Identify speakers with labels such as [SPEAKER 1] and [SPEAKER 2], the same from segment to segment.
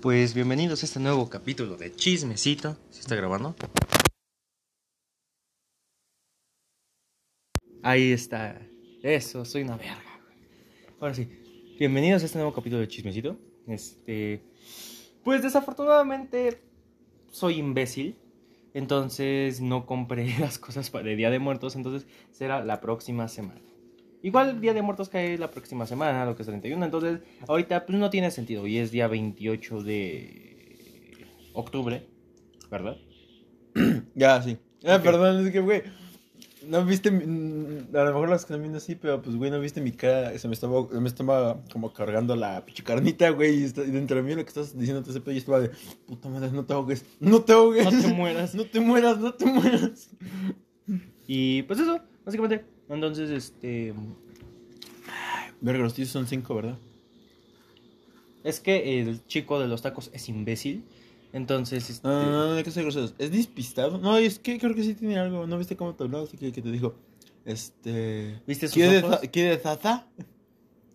[SPEAKER 1] Pues bienvenidos a este nuevo capítulo de Chismecito. ¿Se está grabando? Ahí está. Eso, soy una verga. Ahora sí. Bienvenidos a este nuevo capítulo de Chismecito. Este. Pues desafortunadamente soy imbécil. Entonces no compré las cosas el Día de Muertos. Entonces será la próxima semana. Igual Día de Muertos cae la próxima semana, lo que es 31. Entonces ahorita pues no tiene sentido. Y es día 28 de octubre. ¿Verdad?
[SPEAKER 2] Ya, sí. Ah, perdón, es que, güey. No viste. mi- mm, A lo mejor las están viendo así, pero pues, güey, no viste mi cara. Se me estaba, se me estaba como cargando la pinche carnita, güey. Y, está- y dentro de mí lo que estás diciendo ese pedo, yo estaba de. Puta madre, no te ahogues. No te ahogues.
[SPEAKER 1] No te mueras.
[SPEAKER 2] no te mueras, no te mueras.
[SPEAKER 1] Y pues eso, básicamente. Entonces, este.
[SPEAKER 2] Verga, los tíos son cinco, ¿verdad?
[SPEAKER 1] Es que el chico de los tacos es imbécil. Entonces, este.
[SPEAKER 2] No, no, no, no que ser groseros. ¿Es despistado? No, es que creo que sí tiene algo. ¿No viste cómo te hablaba? Así que, que te dijo. Este.
[SPEAKER 1] ¿Viste sus
[SPEAKER 2] ¿Quiere
[SPEAKER 1] ojos?
[SPEAKER 2] za- ¿Quiere zaza?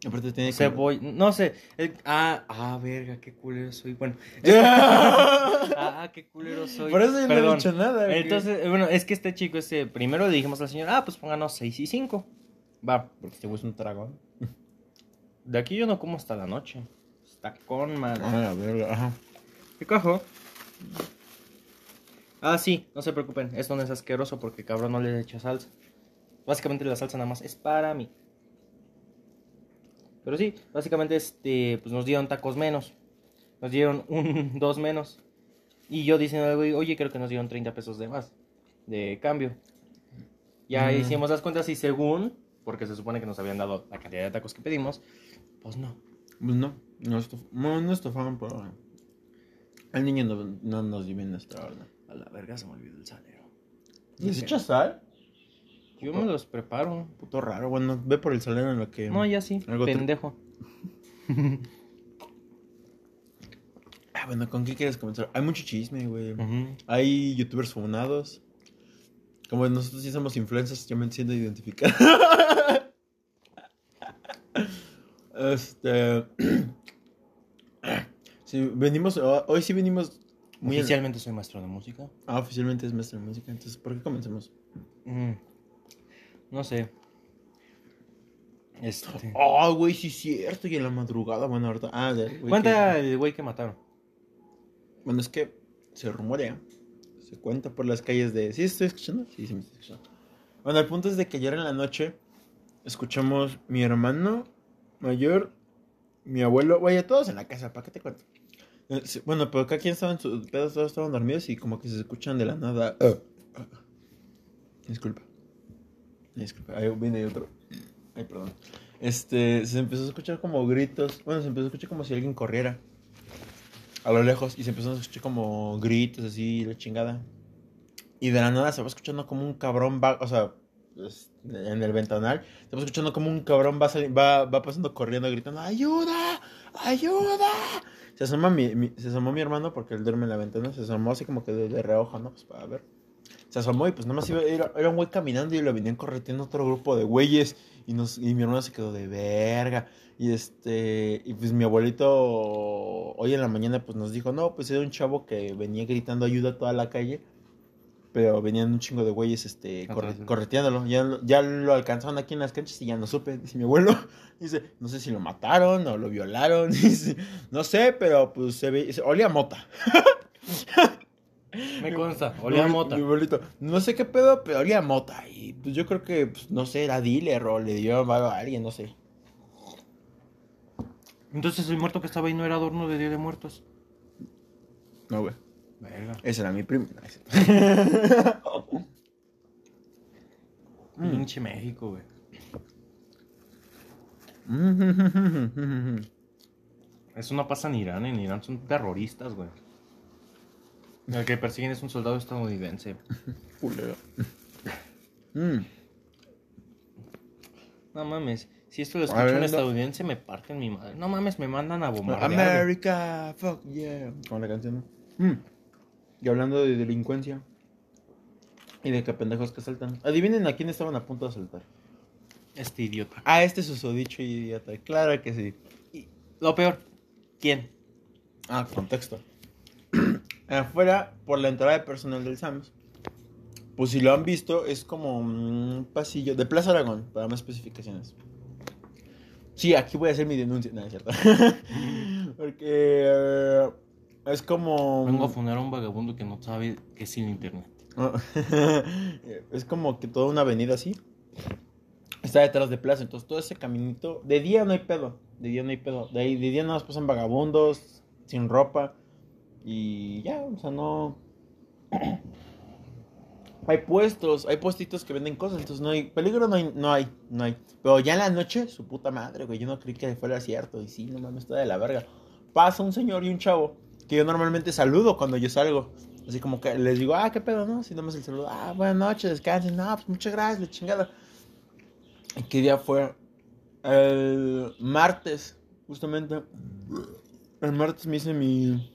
[SPEAKER 2] Aparte tiene
[SPEAKER 1] Se
[SPEAKER 2] como-
[SPEAKER 1] voy. No sé. el- ah, ah, verga, qué culero soy. Bueno. ah, qué culero soy.
[SPEAKER 2] Por eso yo no he
[SPEAKER 1] Perdón.
[SPEAKER 2] dicho nada.
[SPEAKER 1] Entonces, eh, bueno, es que este chico, este, primero le dijimos al señor, ah, pues pónganos 6 y 5. Va,
[SPEAKER 2] Porque este güey es un dragón.
[SPEAKER 1] de aquí yo no como hasta la noche. Está con madre.
[SPEAKER 2] Ah, la verga, ajá.
[SPEAKER 1] ¿Qué cojo? Ah, sí, no se preocupen, esto no es asqueroso porque cabrón no le echa salsa. Básicamente la salsa nada más es para mí. Pero sí, básicamente este, pues nos dieron tacos menos. Nos dieron un dos menos. Y yo diciendo, oye, creo que nos dieron 30 pesos de más. De cambio. Ya
[SPEAKER 2] Mm.
[SPEAKER 1] hicimos las cuentas y según, porque se supone que nos habían dado la cantidad de tacos que pedimos, pues no.
[SPEAKER 2] Pues no, no, estof- no, no por ahora. El niño no, no nos dio bien nuestra orden.
[SPEAKER 1] A la verga se me olvidó el salero.
[SPEAKER 2] ¿Les echas sal?
[SPEAKER 1] Yo me los preparo.
[SPEAKER 2] Puto raro, bueno, ve por el salero en lo que...
[SPEAKER 1] No, ya sí,
[SPEAKER 2] Algo
[SPEAKER 1] pendejo.
[SPEAKER 2] Ah, bueno, ¿con qué quieres comenzar? Hay mucho chisme, güey. Hay youtubers funados. Como nosotros sí somos influencers, yo me siento identificado. este... Sí, venimos, hoy sí venimos muy...
[SPEAKER 1] Oficialmente soy maestro de música.
[SPEAKER 2] Ah, oficialmente es maestro de música, entonces, ¿por qué comencemos?
[SPEAKER 1] Mm, No sé. Este.
[SPEAKER 2] Ah, güey, sí es cierto, y en la madrugada, bueno, ahorita... Ah, de, güey,
[SPEAKER 1] Cuenta
[SPEAKER 2] que-
[SPEAKER 1] el güey que mataron.
[SPEAKER 2] Bueno, es que se rumorea, se cuenta por las calles de... ¿Sí estoy escuchando? Sí, sí me estoy escuchando. Bueno, el punto es de que ayer en la noche escuchamos mi hermano mayor, mi abuelo, güey, todos en la casa, ¿para qué te cuento? Eh, Bueno, pero cada quien estaba en su pedo, todos estaban dormidos y como que se escuchan de la nada. ah, ah. Disculpa. Ahí viene otro. Ay, perdón. Este, se empezó a escuchar como gritos. Bueno, se empezó a escuchar como si alguien corriera. A lo lejos. Y se empezó a escuchar como gritos así, la chingada. Y de la nada se va escuchando como un cabrón va, o sea, en el ventanal, se va escuchando como un cabrón va, sali- va, va pasando corriendo, gritando, ¡ayuda! ¡ayuda! Se asoma mi, mi- se asomó mi hermano porque él duerme en la ventana, se asomó así como que de, de reojo, ¿no? Pues para ver. Se asomó y pues nada más iba, era, era un güey caminando y lo venían correteando otro grupo de güeyes y, nos, y mi hermano se quedó de verga. Y este, y pues mi abuelito hoy en la mañana pues nos dijo, no, pues era un chavo que venía gritando ayuda a toda la calle. Pero venían un chingo de güeyes este, corre- correteándolo. Ya, lo- ya lo alcanzaron aquí en las canchas y ya no supe. Dice mi abuelo. Dice, no sé si lo mataron o lo violaron. Dice, no sé, pero pues se ve. dice, Olía mota.
[SPEAKER 1] Me consta, olía a mota.
[SPEAKER 2] Mi abuelito, no sé qué pedo, pero olía a mota. Y pues yo creo que, pues, no sé, era dealer o le dio a alguien, no sé.
[SPEAKER 1] Entonces el muerto que estaba ahí no era adorno de Día de Muertos.
[SPEAKER 2] No, güey.
[SPEAKER 1] Verga.
[SPEAKER 2] Ese era mi primo. Mm.
[SPEAKER 1] Pinche México, güey. Eso no pasa en Irán. En Irán son terroristas, güey. El que persiguen es un soldado estadounidense.
[SPEAKER 2] Culero. Mm.
[SPEAKER 1] No mames. Si esto lo
[SPEAKER 2] A
[SPEAKER 1] escucha
[SPEAKER 2] ver,
[SPEAKER 1] un estadounidense, me parten mi madre. No mames, me mandan a bombardear.
[SPEAKER 2] America, fuck yeah. Con la canción. Mm. Y hablando de delincuencia. Y de que pendejos que saltan. Adivinen a quién estaban a punto de asaltar.
[SPEAKER 1] Este idiota.
[SPEAKER 2] Ah, este susodicho idiota. Claro que sí.
[SPEAKER 1] Lo peor, ¿quién?
[SPEAKER 2] Ah, contexto. Afuera, por la entrada de personal del SAMS, pues si lo han visto, es como un pasillo de Plaza Aragón, para más especificaciones. Sí, aquí voy a hacer mi denuncia. No, es cierto. Porque eh, es como.
[SPEAKER 1] Vengo a fundar a un vagabundo que no sabe qué es sin internet.
[SPEAKER 2] es como que toda una avenida así. Está detrás de plaza. Entonces todo ese caminito. De día no hay pedo. De día no hay pedo. De, ahí, de día nada más pasan vagabundos. Sin ropa. Y ya, o sea, no. hay puestos, hay puestitos que venden cosas, entonces no hay peligro, no hay, no hay, no hay. Pero ya en la noche, su puta madre, güey, yo no creí que fuera cierto. Y sí, no mames, está de la verga. Pasa un señor y un chavo que yo normalmente saludo cuando yo salgo. Así como que les digo, ah, qué pedo, ¿no? Si no me el saludo, ah, buenas noches, descansen, no, pues muchas gracias, la chingada. ¿Y qué día fue? El martes, justamente. El martes me hice mi.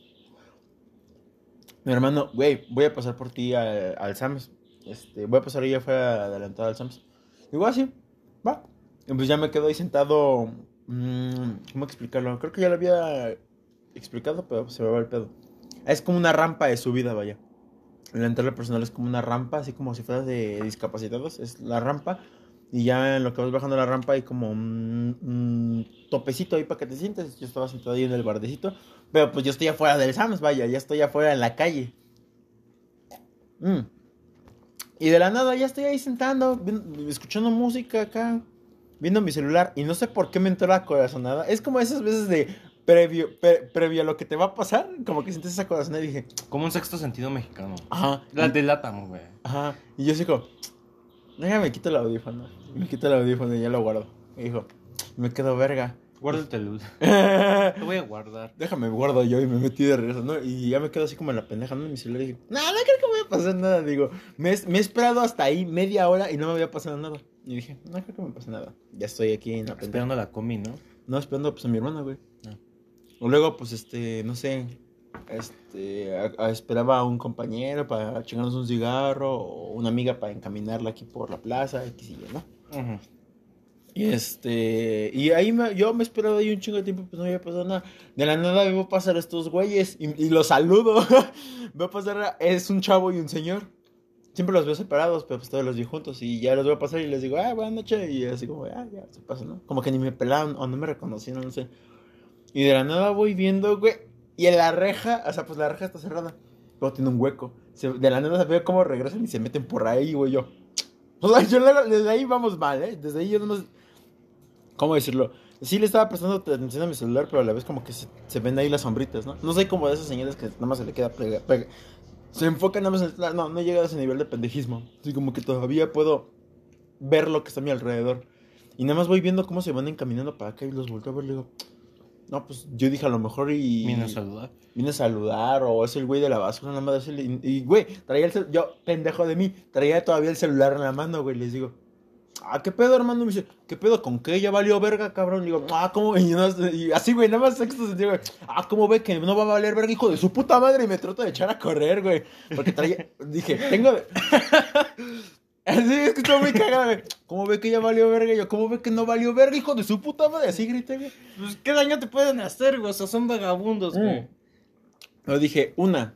[SPEAKER 2] Mi hermano, güey, voy a pasar por ti al, al Sams. Este, voy a pasar ahí afuera adelantado al Sams. Digo, así, ah, va. Y pues ya me quedo ahí sentado. Mmm, ¿Cómo explicarlo? Creo que ya lo había explicado, pero se me va el pedo. Es como una rampa de subida, vaya. La entrada personal es como una rampa, así como si fuera de discapacitados. Es la rampa. Y ya en lo que vas bajando la rampa hay como un, un, topecito ahí para que te sientes. Yo estaba sentado ahí en el bardecito. Pero pues yo estoy afuera del Sams, vaya. Ya estoy afuera en la calle. Mm. Y de la nada ya estoy ahí sentando, escuchando música acá, viendo mi celular. Y no sé por qué me entró la corazonada. Es como esas veces de previo, pre, previo a lo que te va a pasar, como que sientes esa corazonada y dije...
[SPEAKER 1] Como un sexto sentido mexicano.
[SPEAKER 2] Ajá.
[SPEAKER 1] La delátamo, güey.
[SPEAKER 2] Ajá. Y yo así como... Déjame, quito el audífono. Me quito el audífono y ya lo guardo. Y dijo, me quedo verga.
[SPEAKER 1] Guárdate luz. Te voy a guardar.
[SPEAKER 2] Déjame, guardo yo y me metí de regreso, ¿no? Y ya me quedo así como en la pendeja, ¿no? En mi celular y dije, no, no creo que me vaya a pasar nada. Digo, me, me, he esperado hasta ahí media hora y no me había pasado nada. Y dije, no creo que me pase nada. Ya estoy aquí en la pendeja.
[SPEAKER 1] Esperando la combi, ¿no?
[SPEAKER 2] No, esperando pues a mi hermana, güey. Ah. Luego, pues, este, no sé, este, a, a esperaba a un compañero para chingarnos un cigarro o una amiga para encaminarla aquí por la plaza, X y Y, ¿no? Uh -huh. Y este, y ahí me, yo me esperaba ahí un chingo de tiempo, pues no había pasado nada. De la nada veo pasar a estos güeyes y, y los saludo. veo pasar, a, es un chavo y un señor. Siempre los veo separados, pero pues todos los vi juntos. Y ya los veo pasar y les digo, ah, buenas noches. Y así como, ah, ya, se pasa, ¿no? Como que ni me pelaron o no me reconocieron, no sé. Y de la nada voy viendo, güey. Y en la reja, o sea, pues la reja está cerrada. Pero tiene un hueco. Se, de la nada veo cómo regresan y se meten por ahí, güey. Yo. O sea, yo desde ahí vamos mal, ¿eh? Desde ahí yo no ¿Cómo decirlo? Sí le estaba prestando atención a mi celular, pero a la vez como que se, se ven ahí las sombritas, ¿no? No sé como de esas señales que nada más se le queda pega. Se enfoca nada más en el... No, no he llegado a ese nivel de pendejismo. Así como que todavía puedo ver lo que está a mi alrededor. Y nada más voy viendo cómo se van encaminando para acá y los volteo a ver y digo... No, pues yo dije a lo mejor y...
[SPEAKER 1] Viene a saludar.
[SPEAKER 2] Viene a saludar o es el güey de la basura, nada más. Y, y güey, traía el celular... Yo, pendejo de mí, traía todavía el celular en la mano, güey. Les digo... Ah, ¿qué pedo, hermano? Me dice, ¿qué pedo? ¿Con qué? Ya valió verga, cabrón. Y digo, ah, ¿cómo? Y, no, y así, güey, nada más sexto sentido, güey. Ah, ¿cómo ve que no va a valer verga, hijo de su puta madre? Y me trato de echar a correr, güey. Porque traía, dije, tengo... Así, es que estoy muy cagado, güey. ¿Cómo ve que ya valió verga? Yo, ¿cómo ve que no valió verga, hijo de su puta madre? Así grité, güey.
[SPEAKER 1] Pues, ¿qué daño te pueden hacer, güey? O sea, son vagabundos, güey. Mm.
[SPEAKER 2] Lo dije, una.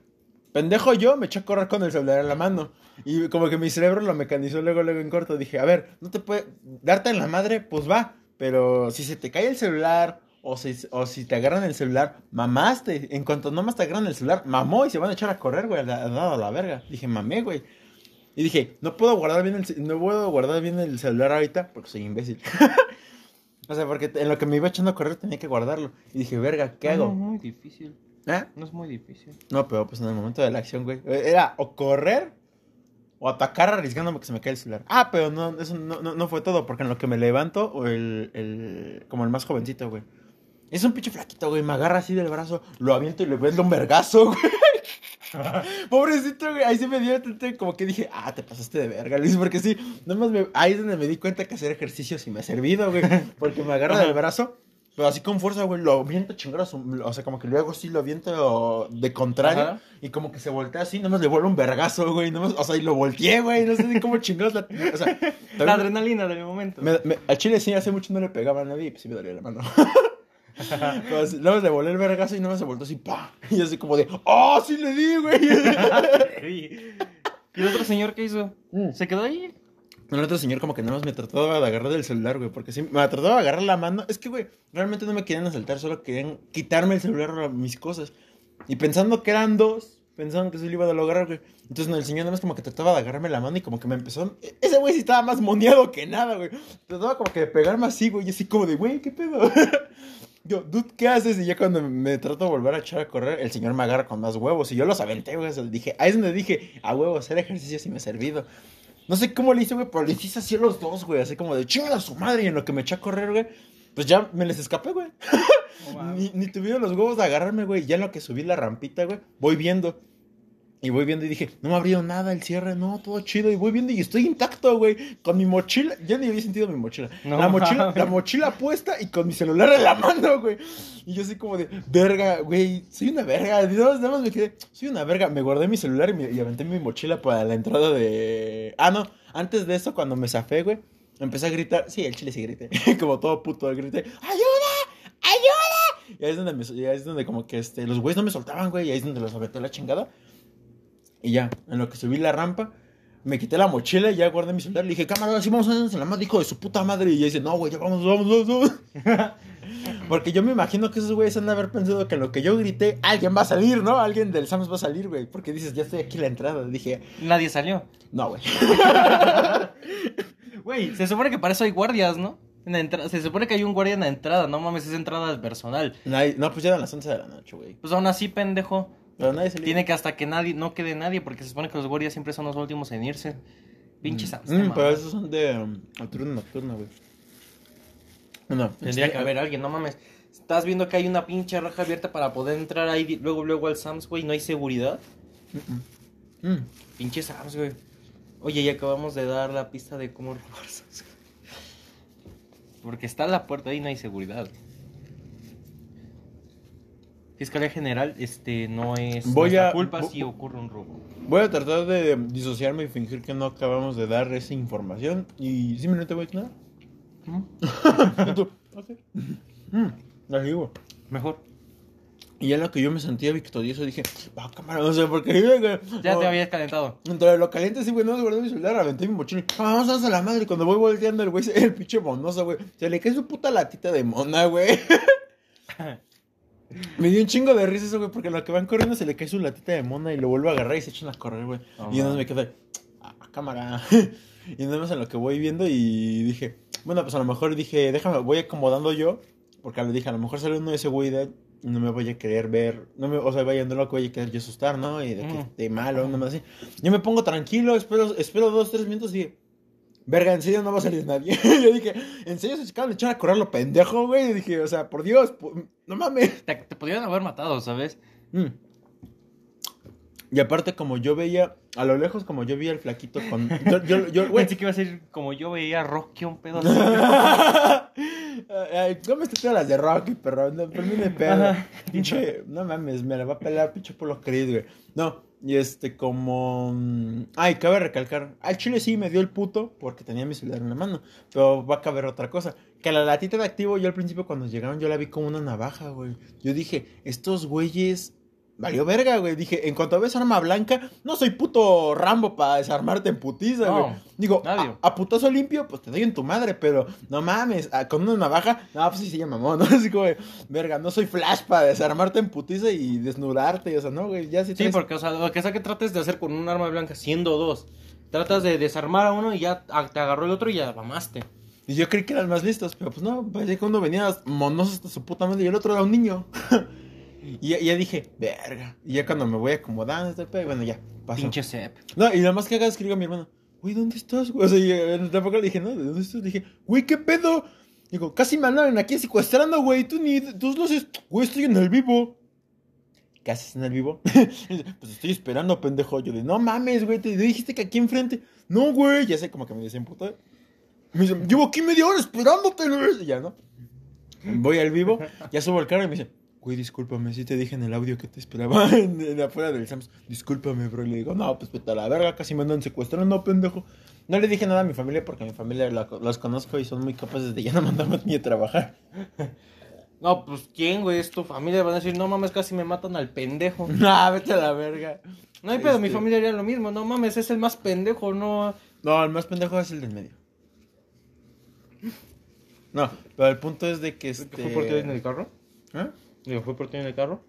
[SPEAKER 2] Pendejo yo, me eché a correr con el celular en la mano. Y como que mi cerebro lo mecanizó luego, luego en corto. Dije, a ver, no te puede... Darte en la madre, pues va. Pero si se te cae el celular o si, o si te agarran el celular, mamaste. En cuanto nomás te agarran el celular, mamó y se van a echar a correr, güey, a la, a la verga. Dije, mamé, güey. Y dije, no puedo guardar bien el, no puedo guardar bien el celular ahorita porque soy imbécil. o sea, porque en lo que me iba echando a correr tenía que guardarlo. Y dije, verga, ¿qué hago?
[SPEAKER 1] No, muy difícil.
[SPEAKER 2] ¿Eh?
[SPEAKER 1] No es muy difícil.
[SPEAKER 2] No, pero pues en el momento de la acción, güey. Era o correr o atacar arriesgándome que se me cae el celular. Ah, pero no, eso no, no, no fue todo, porque en lo que me levanto, o el, el como el más jovencito, güey. Es un pinche flaquito, güey. Me agarra así del brazo, lo aviento y le ves un vergazo, güey. Pobrecito, güey. Ahí se me dio como que dije, ah, te pasaste de verga, Luis. Porque sí, nomás me, ahí es donde me di cuenta que hacer ejercicio sí me ha servido, güey. Porque me agarra del brazo, pero así con fuerza, güey. Lo aviento chingados. O sea, como que luego sí lo aviento de contrario. Ajá. Y como que se voltea así, nomás le vuelve un vergazo, güey. Nomás, o sea, y lo volteé, güey. No sé ni cómo chingados la. O sea,
[SPEAKER 1] la adrenalina del momento.
[SPEAKER 2] Me, me, a Chile sí, hace mucho no le pegaba a nadie y pues sí me dolía la mano. Luego le volé el vergazo y no me se voltó así, pa. Y así como de, ¡oh, sí le di, güey!
[SPEAKER 1] ¿Y el otro señor qué hizo?
[SPEAKER 2] Mm.
[SPEAKER 1] ¿Se quedó ahí?
[SPEAKER 2] El otro señor como que nada más me trataba de agarrar del celular, güey, porque sí, me trataba de agarrar la mano. Es que, güey, realmente no me querían asaltar, solo querían quitarme el celular o mis cosas. Y pensando que eran dos, pensaban que se lo iba a lograr, güey. Entonces no, el señor nada más como que trataba de agarrarme la mano y como que me empezó... Ese güey sí estaba más moneado que nada, güey. Trataba como que de pegarme así, güey, y así como de, güey, ¿qué pedo? Yo, dude, ¿qué haces? Y ya cuando me trato de volver a echar a correr, el señor me agarra con más huevos. Y yo los aventé, güey. dije, ahí es donde dije, a huevo, hacer ejercicio sí me ha servido. No sé cómo le hice, güey, pero le hice así a los dos, güey. Así como de chingada a su madre. Y en lo que me eché a correr, güey, pues ya me les escapé, güey. ni, ni tuvieron los huevos de agarrarme, güey. Ya en lo que subí la rampita, güey, voy viendo. Y voy viendo y dije, no me abrió nada el cierre, no, todo chido. Y voy viendo y estoy intacto, güey. Con mi mochila, ya ni había sentido mi mochila.
[SPEAKER 1] No
[SPEAKER 2] la mochila, la mochila puesta y con mi celular en la mano, güey. Y yo así como de, verga, güey, soy una verga. Y nada más- me quedé, soy una verga. Me guardé mi celular y, me- y aventé mi mochila para la entrada de... Ah, no, antes de eso, cuando me zafé, güey, empecé a gritar. Sí, el chile sí grité. como todo puto, grité, ¡ayuda! ¡ayuda! Y ahí es donde, me, ahí es donde como que este, los güeyes no me soltaban, güey. Y ahí es donde los aventé la chingada. Y ya, en lo que subí la rampa, me quité la mochila y ya guardé mi celular. Le dije, cámara, así vamos a en la madre, hijo de su puta madre. Y ella dice, no, güey, ya vamos, vamos, vamos, vamos. Porque yo me imagino que esos güeyes han de haber pensado que en lo que yo grité, alguien va a salir, ¿no? Alguien del Sams va a salir, güey. Porque dices, ya estoy aquí en la entrada. Dije,
[SPEAKER 1] Nadie salió.
[SPEAKER 2] no, güey.
[SPEAKER 1] Güey, se supone que para eso hay guardias, ¿no? En la Se supone que hay un guardia en la entrada, no mames, esa entrada es personal.
[SPEAKER 2] Nadie- no, pues ya eran las 11 de la noche, güey.
[SPEAKER 1] Pues aún así, pendejo.
[SPEAKER 2] Pero nadie salió.
[SPEAKER 1] Tiene que hasta que nadie, no quede nadie, porque se supone que los guardias siempre son los últimos en irse. Pinches Sams,
[SPEAKER 2] Mm,
[SPEAKER 1] no
[SPEAKER 2] pero esos son de um, turno nocturno, güey. No,
[SPEAKER 1] Tendría
[SPEAKER 2] este,
[SPEAKER 1] que haber alguien, no mames. Estás viendo que hay una pinche raja abierta para poder entrar ahí luego, luego al Sams, güey, no hay seguridad.
[SPEAKER 2] mm, mm.
[SPEAKER 1] Pinche Sams, güey. Oye, y acabamos de dar la pista de cómo robar Sams. Porque está la puerta ahí y no hay seguridad. Fiscalía General, este, no es
[SPEAKER 2] Voy a-
[SPEAKER 1] culpa si ocurre un robo.
[SPEAKER 2] Voy a tratar de disociarme y fingir que no acabamos de dar esa información. Y simplemente voy a nada. La.
[SPEAKER 1] Mejor.
[SPEAKER 2] Y ya en lo que yo me sentía victorioso dije, va, cámara, no sé por qué.
[SPEAKER 1] Ya
[SPEAKER 2] Oh,
[SPEAKER 1] te habías calentado.
[SPEAKER 2] Entre lo caliente, sí, güey, no me guardé mi celular, aventé mi mochila. Ah, Vamos a la madre. Cuando voy volteando, el güey, se- el pinche monoso, güey. Se le cae su puta latita de mona, güey. Me dio un chingo de risa eso, güey, porque lo que van corriendo se le cae su latita de mona y lo vuelve a agarrar y se echan a correr, güey.
[SPEAKER 1] Oh,
[SPEAKER 2] y entonces me quedé, ah, cámara. y nada más en lo que voy viendo y dije, bueno, pues a lo mejor dije, déjame, voy acomodando yo, porque le dije, a lo mejor sale uno de seguridad no me voy a querer ver, no me, o sea, vaya no lo voy a querer yo asustar, ¿no? Y de que
[SPEAKER 1] Mm.
[SPEAKER 2] esté malo, nada más así. Yo me pongo tranquilo, espero, espero dos, tres minutos y verga, en serio no va a salir nadie. yo dije, en serio se acaban de echar a correr lo pendejo, güey. Y dije, o sea, por Dios, no mames.
[SPEAKER 1] Te, te podrían haber matado, ¿sabes?
[SPEAKER 2] Mm. Y aparte, como yo veía, a lo lejos, como yo veía el flaquito con. Yo, yo, yo, güey.
[SPEAKER 1] Pensé que iba a ser como yo veía a Rocky un pedo así.
[SPEAKER 2] Ay, ¿Cómo todas las de Rocky, perro? No, por mí me pedo.
[SPEAKER 1] Ajá.
[SPEAKER 2] Pinche, no mames, me la va a pelar pinche Polo Creed, güey. No, y este, como. mm, Ay, cabe recalcar. Al chile sí me dio el puto porque tenía mi celular en la mano. Pero va a caber otra cosa. Que la latita de activo, yo al principio cuando llegaron, yo la vi como una navaja, güey. Yo dije, estos güeyes. Valió verga, güey. Dije, en cuanto ves arma blanca, no soy puto Rambo para desarmarte en putiza,
[SPEAKER 1] No,
[SPEAKER 2] güey. Digo, a, a putazo limpio, pues te doy en tu madre, pero no mames, a- con una navaja, no, pues sí se llama mamón, ¿no? Así como, verga, no soy flash para desarmarte en putiza y desnudarte, o sea, no, güey, ya
[SPEAKER 1] Sí,
[SPEAKER 2] traes-
[SPEAKER 1] porque, o sea, lo que sea que trates de hacer con un arma blanca, siendo dos, tratas de desarmar a uno y ya ah, te agarró el otro y ya mamaste.
[SPEAKER 2] Y yo creí que eran más listos, pero pues no, parecía que uno venía monoso hasta su puta madre y el otro era un niño. y ya, ya dije, verga. Y ya cuando me voy acomodando, este bueno, ya, pasó.
[SPEAKER 1] Pinche Sep.
[SPEAKER 2] No, y nada más que hagas es que digo a mi hermano, güey, ¿dónde estás? güey? O sea, y eh, tampoco le dije, no, ¿de dónde estás? Le dije, güey, ¿qué pedo? Digo, casi me andan aquí secuestrando, güey, tú ni, tú lo haces, güey, estoy en el vivo. ¿Qué haces en el vivo? Pues estoy esperando, pendejo. Yo de, no mames, güey, te dijiste que aquí enfrente. No, güey, ya sé, como que me dicen puta. Me dice, llevo aquí media hora esperándote, güey. Y ya, ¿no? Voy al vivo, ya subo el carro y me dice, güey, discúlpame, sí te dije en el audio que te esperaba en, en afuera del Sams. Discúlpame, bro. Y le digo, no, pues vete a la verga, casi me andan secuestrando, pendejo. No le dije nada a mi familia porque mi familia la- los conozco y son muy capaces de ya no mandarme ni a trabajar.
[SPEAKER 1] No, pues ¿quién, güey? Es tu familia. Van a decir, no mames, casi me matan al pendejo.
[SPEAKER 2] Ah, vete a la verga.
[SPEAKER 1] No hay pedo, mi
[SPEAKER 2] Este-
[SPEAKER 1] familia haría lo mismo. No mames, es el más pendejo, no.
[SPEAKER 2] No, el más pendejo es el del medio. No, pero el punto es de que este...
[SPEAKER 1] ¿El que fue por ti en el carro?
[SPEAKER 2] ¿Eh?
[SPEAKER 1] ¿El que fue por ti en el carro?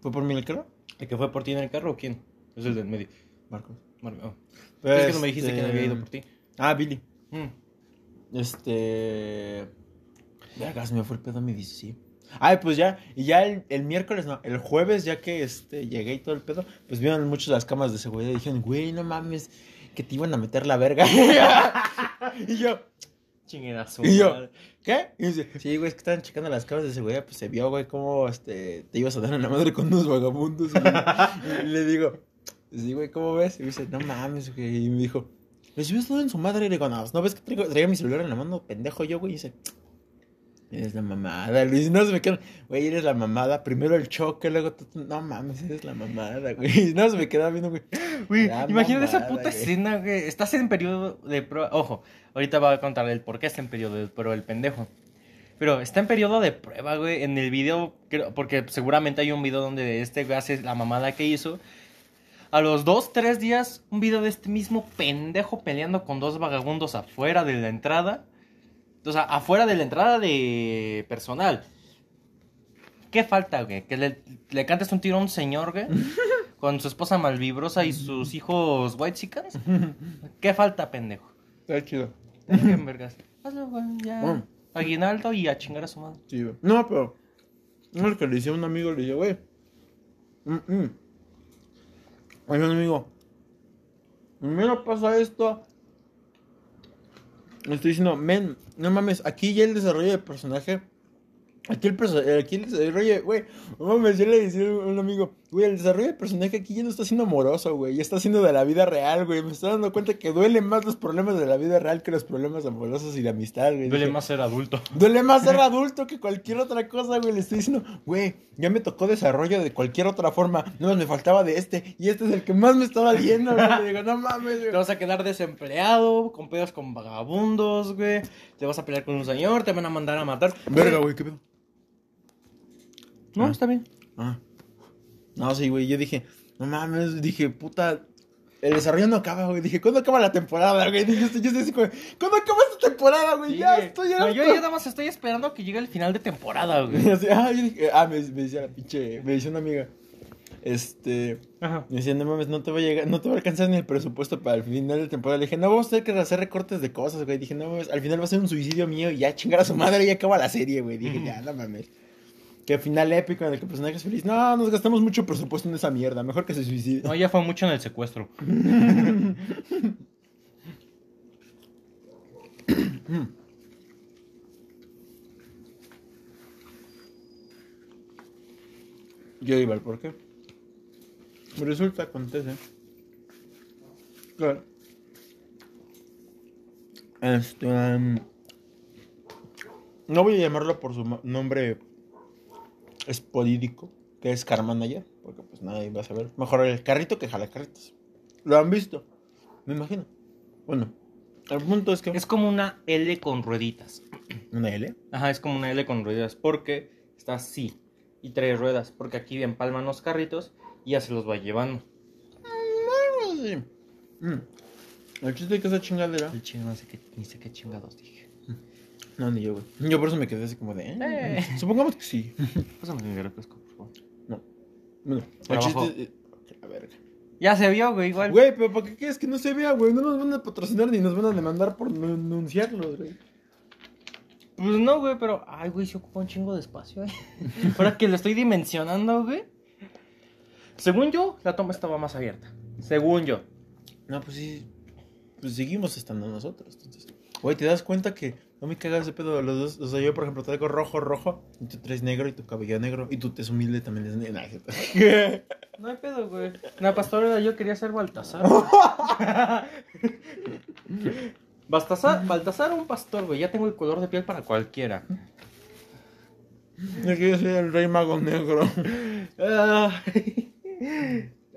[SPEAKER 2] ¿Fue por mí el carro?
[SPEAKER 1] ¿El que fue por ti en el carro o quién? Es el del medio.
[SPEAKER 2] Marcos.
[SPEAKER 1] Mar- oh.
[SPEAKER 2] Pero
[SPEAKER 1] es que no me dijiste
[SPEAKER 2] este-
[SPEAKER 1] quién había ido por ti.
[SPEAKER 2] Ah, Billy.
[SPEAKER 1] Mm.
[SPEAKER 2] Este. Se me fue el pedo, me dice sí. Ay, pues ya, y ya el, el miércoles, no, el jueves, ya que este, llegué y todo el pedo, pues vieron muchos las camas de seguridad y dijeron, güey, no mames, que te iban a meter la verga. y yo,
[SPEAKER 1] Chinguenazo.
[SPEAKER 2] y yo, ¿qué? Y dice, sí, güey, es que estaban checando las camas de seguridad, pues se vio, güey, cómo este, te ibas a dar en la madre con unos vagabundos. güey. y le digo, sí, güey, ¿cómo ves? Y me dice, no mames, güey. Y me dijo, ¿les ibas dado en su madre? Y le digo, no, ¿no ves que traigo, traía mi celular en la mano, pendejo yo, güey? Y dice, eres la mamada, Luis. No se me queda, güey, eres la mamada. Primero el choque, luego tú, no mames, eres la mamada, güey. No se me queda viendo, güey.
[SPEAKER 1] Imagínate esa puta
[SPEAKER 2] güey.
[SPEAKER 1] escena, güey. Estás en periodo de prueba. Ojo, ahorita voy a contar el por qué está en periodo de prueba el pendejo. Pero está en periodo de prueba, güey. En el video, creo- porque seguramente hay un video donde este güey hace la mamada que hizo. A los dos, tres días, un video de este mismo pendejo peleando con dos vagabundos afuera de la entrada. O sea, afuera de la entrada de personal. ¿Qué falta, güey? Que le, le cantes un tiro a un señor, güey. con su esposa malvibrosa y sus hijos white ¿Qué falta, pendejo?
[SPEAKER 2] Está chido.
[SPEAKER 1] Dejen, vergas. Hazlo, güey, ya. Aguinaldo y a chingar a su madre.
[SPEAKER 2] Sí, güey. No, pero. No, lo que le decía a un amigo, le dije, güey. Mm, mm. Un amigo. Mira, pasa esto. Le estoy diciendo, men, no mames, aquí ya el desarrollo de personaje. Aquí el, perso- aquí el desarrollo, güey, no mames, yo le decía a un amigo, güey, el desarrollo de personaje aquí ya no está siendo amoroso, güey, ya está siendo de la vida real, güey. Me estoy dando cuenta que duelen más los problemas de la vida real que los problemas amorosos y la amistad, güey.
[SPEAKER 1] Duele
[SPEAKER 2] Dije,
[SPEAKER 1] más ser adulto.
[SPEAKER 2] Duele más ser adulto que cualquier otra cosa, güey. Le estoy diciendo, güey, ya me tocó desarrollo de cualquier otra forma. No me faltaba de este. Y este es el que más me está valiendo, güey. Le digo, no mames,
[SPEAKER 1] Te
[SPEAKER 2] güey.
[SPEAKER 1] vas a quedar desempleado, con pedos con vagabundos, güey. Te vas a pelear con un señor, te van a mandar a matar.
[SPEAKER 2] Verga, güey, ¿qué pedo?
[SPEAKER 1] No,
[SPEAKER 2] Ah.
[SPEAKER 1] está bien.
[SPEAKER 2] Ah. No, sí, güey. Yo dije, no mames. Dije, puta. El desarrollo no acaba, güey. Dije, ¿cuándo acaba la temporada, güey? Dije, yo estoy, así, güey. ¿Cuándo acaba esta temporada, güey?
[SPEAKER 1] Sí,
[SPEAKER 2] ya
[SPEAKER 1] güey.
[SPEAKER 2] estoy
[SPEAKER 1] No,
[SPEAKER 2] harto.
[SPEAKER 1] yo ya nada más estoy esperando a que llegue el final de temporada, güey.
[SPEAKER 2] Así, ah, yo dije, ah, me, me decía la pinche. Me decía una amiga. Este.
[SPEAKER 1] Ajá.
[SPEAKER 2] Me decían, no mames, no te va a llegar, no te va a alcanzar ni el presupuesto para el final de temporada. Le dije, no, vamos a tener que hacer recortes de cosas, güey. Dije, no mames, al final va a ser un suicidio mío y ya chingar a su madre y acaba la serie, güey. Dije, ya, no mames. Que final épico en el que el personaje es feliz. No, nos gastamos mucho presupuesto en esa mierda. Mejor que se suicide.
[SPEAKER 1] No, ya fue mucho en el secuestro.
[SPEAKER 2] Yo iba al por qué. Resulta, acontece. Claro. Este. um, no voy a llamarlo por su ma- nombre espodídico, que es Car Manager, porque pues nadie va a saber. Mejor el carrito que jala carritos. Lo han visto, me imagino. Bueno, el punto es que.
[SPEAKER 1] Es como una L con rueditas.
[SPEAKER 2] ¿Una L?
[SPEAKER 1] Ajá, es como una L con ruedas porque está así y trae ruedas. Porque aquí empalman los carritos y ya se los va llevando.
[SPEAKER 2] Sí. Mm. El chiste es que esa chingadera.
[SPEAKER 1] El chino no sé qué, ni sé qué chingados dije.
[SPEAKER 2] No, ni yo, güey. Yo por eso me quedé así como de. eh,
[SPEAKER 1] Eh.
[SPEAKER 2] Supongamos que sí.
[SPEAKER 1] Pásame mi refresco, por favor.
[SPEAKER 2] No. Bueno, el chiste. eh, A ver.
[SPEAKER 1] Ya se vio, güey, igual.
[SPEAKER 2] Güey, pero ¿para qué quieres que no se vea, güey? No nos van a patrocinar ni nos van a demandar por no anunciarlos, güey.
[SPEAKER 1] Pues no, güey, pero. Ay, güey, se ocupa un chingo de espacio, güey. Ahora que lo estoy dimensionando, güey. Según yo, la toma estaba más abierta. Según yo.
[SPEAKER 2] No, pues sí. Pues seguimos estando nosotros. Entonces, güey, ¿te das cuenta que no me cagas ese pedo? Los dos, o sea, yo, por ejemplo, traigo rojo, rojo, y tú traes negro y tu cabello negro, y tú te es humilde también es negro.
[SPEAKER 1] No hay pedo, güey. La pastora yo quería ser Baltasar. Baltasar, Baltasar un pastor, güey. Ya tengo el color de piel para cualquiera.
[SPEAKER 2] Yo quiero ser el rey mago negro.
[SPEAKER 1] Ah.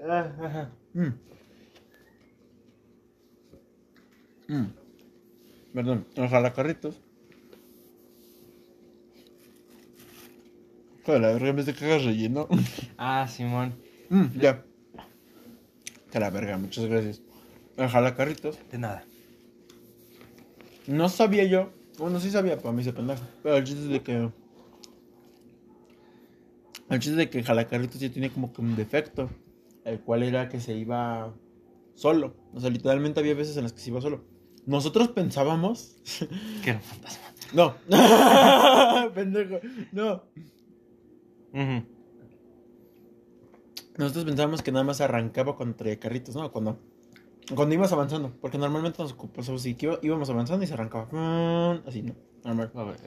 [SPEAKER 1] Ah, ajá.
[SPEAKER 2] Mm. Mm. Perdón, ojalá carritos. Hijo de la verga, en vez de cagas relleno.
[SPEAKER 1] Ah, Simón.
[SPEAKER 2] Mm, ya. Que la verga, muchas gracias. Ojalá carritos.
[SPEAKER 1] De nada.
[SPEAKER 2] No sabía yo. Bueno, sí sabía, para mí se pendejo. Pero el chiste es de que. El chiste es de que Jalacarritos ya tiene como que un defecto. El cual era que se iba solo. O sea, literalmente había veces en las que se iba solo. Nosotros pensábamos.
[SPEAKER 1] Que era un fantasma.
[SPEAKER 2] No. Pendejo. No. Nosotros pensábamos que nada más arrancaba cuando traía carritos, ¿no? Cuando, cuando ibas avanzando. Porque normalmente nos ocupamos así que iba- íbamos avanzando y se arrancaba. Mm, Así, ¿no? Normal.
[SPEAKER 1] A ver.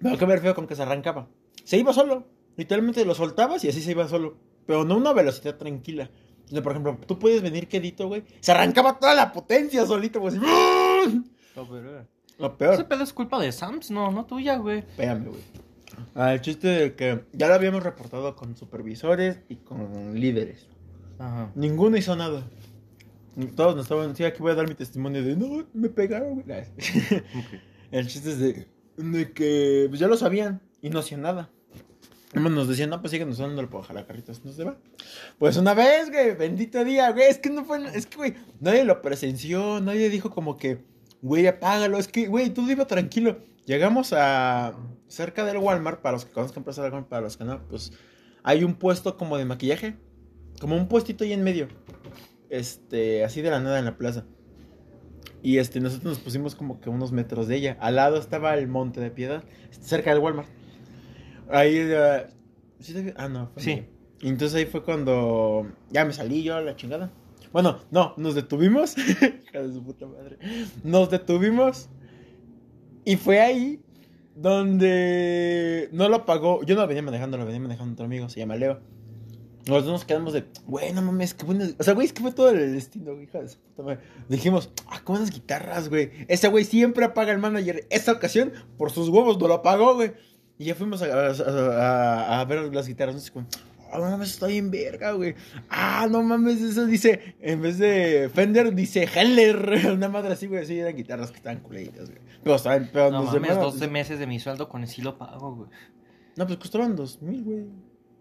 [SPEAKER 2] Pero qué ver feo con que se arrancaba. Se iba solo. Literalmente lo soltabas y así se iba solo. Pero no a una velocidad tranquila. Por ejemplo, tú puedes venir quedito, güey. Se arrancaba toda la potencia solito, güey.
[SPEAKER 1] A ver.
[SPEAKER 2] Lo
[SPEAKER 1] Ese
[SPEAKER 2] peor.
[SPEAKER 1] pedo es culpa de Sams, no, no tuya, güey.
[SPEAKER 2] Espérame, güey. Ah, el chiste de que ya lo habíamos reportado con supervisores y con líderes.
[SPEAKER 1] Ajá.
[SPEAKER 2] Ninguno hizo nada. Todos nos estaban. Sí, aquí voy a dar mi testimonio de no, me pegaron, güey. El chiste es de, de que pues, ya lo sabían y no hacían nada. Nos decían, no, pues siguen usándolo para jalar carritos. No se va. Pues una vez, güey, bendito día, güey. Es que no fue. Es que, güey, nadie lo presenció. Nadie dijo como que, güey, apágalo. Es que, güey, tú iba tranquilo. Llegamos a. cerca del Walmart, para los que conozcan Plaza Walmart, para los que no, pues hay un puesto como de maquillaje. Como un puestito ahí en medio. Este, así de la nada en la plaza. Y este, nosotros nos pusimos como que unos metros de ella. Al lado estaba el Monte de Piedad, cerca del Walmart. Ahí, eh, ¿sí te Ah, no, fue
[SPEAKER 1] Sí.
[SPEAKER 2] Y entonces ahí fue cuando ya me salí yo a la chingada. Bueno, no, nos detuvimos. Hija de su puta madre. Nos detuvimos. Y fue ahí donde no lo pagó. Yo no lo venía manejando, lo venía manejando otro amigo, se llama Leo. Nosotros nos quedamos de, güey, no mames, qué bueno. O sea, güey, es que fue todo el destino, güey, hija de su puta madre. Dijimos, ah, qué buenas guitarras, güey. Ese güey siempre apaga el manager. Esta ocasión, por sus huevos, no lo apagó, güey. Y ya fuimos a, a- a- a ver las guitarras. No sé cómo, ah, no mames, estoy en verga, güey. Ah, no mames, eso dice, en vez de Fender, dice Heller. Una madre así, güey, así eran guitarras que estaban culeritas, güey. Pero estaban, pero
[SPEAKER 1] No mames,
[SPEAKER 2] llamaron-
[SPEAKER 1] 12 meses de mi sueldo con el sí lo pago, güey.
[SPEAKER 2] No, pues costaban dos mil, güey.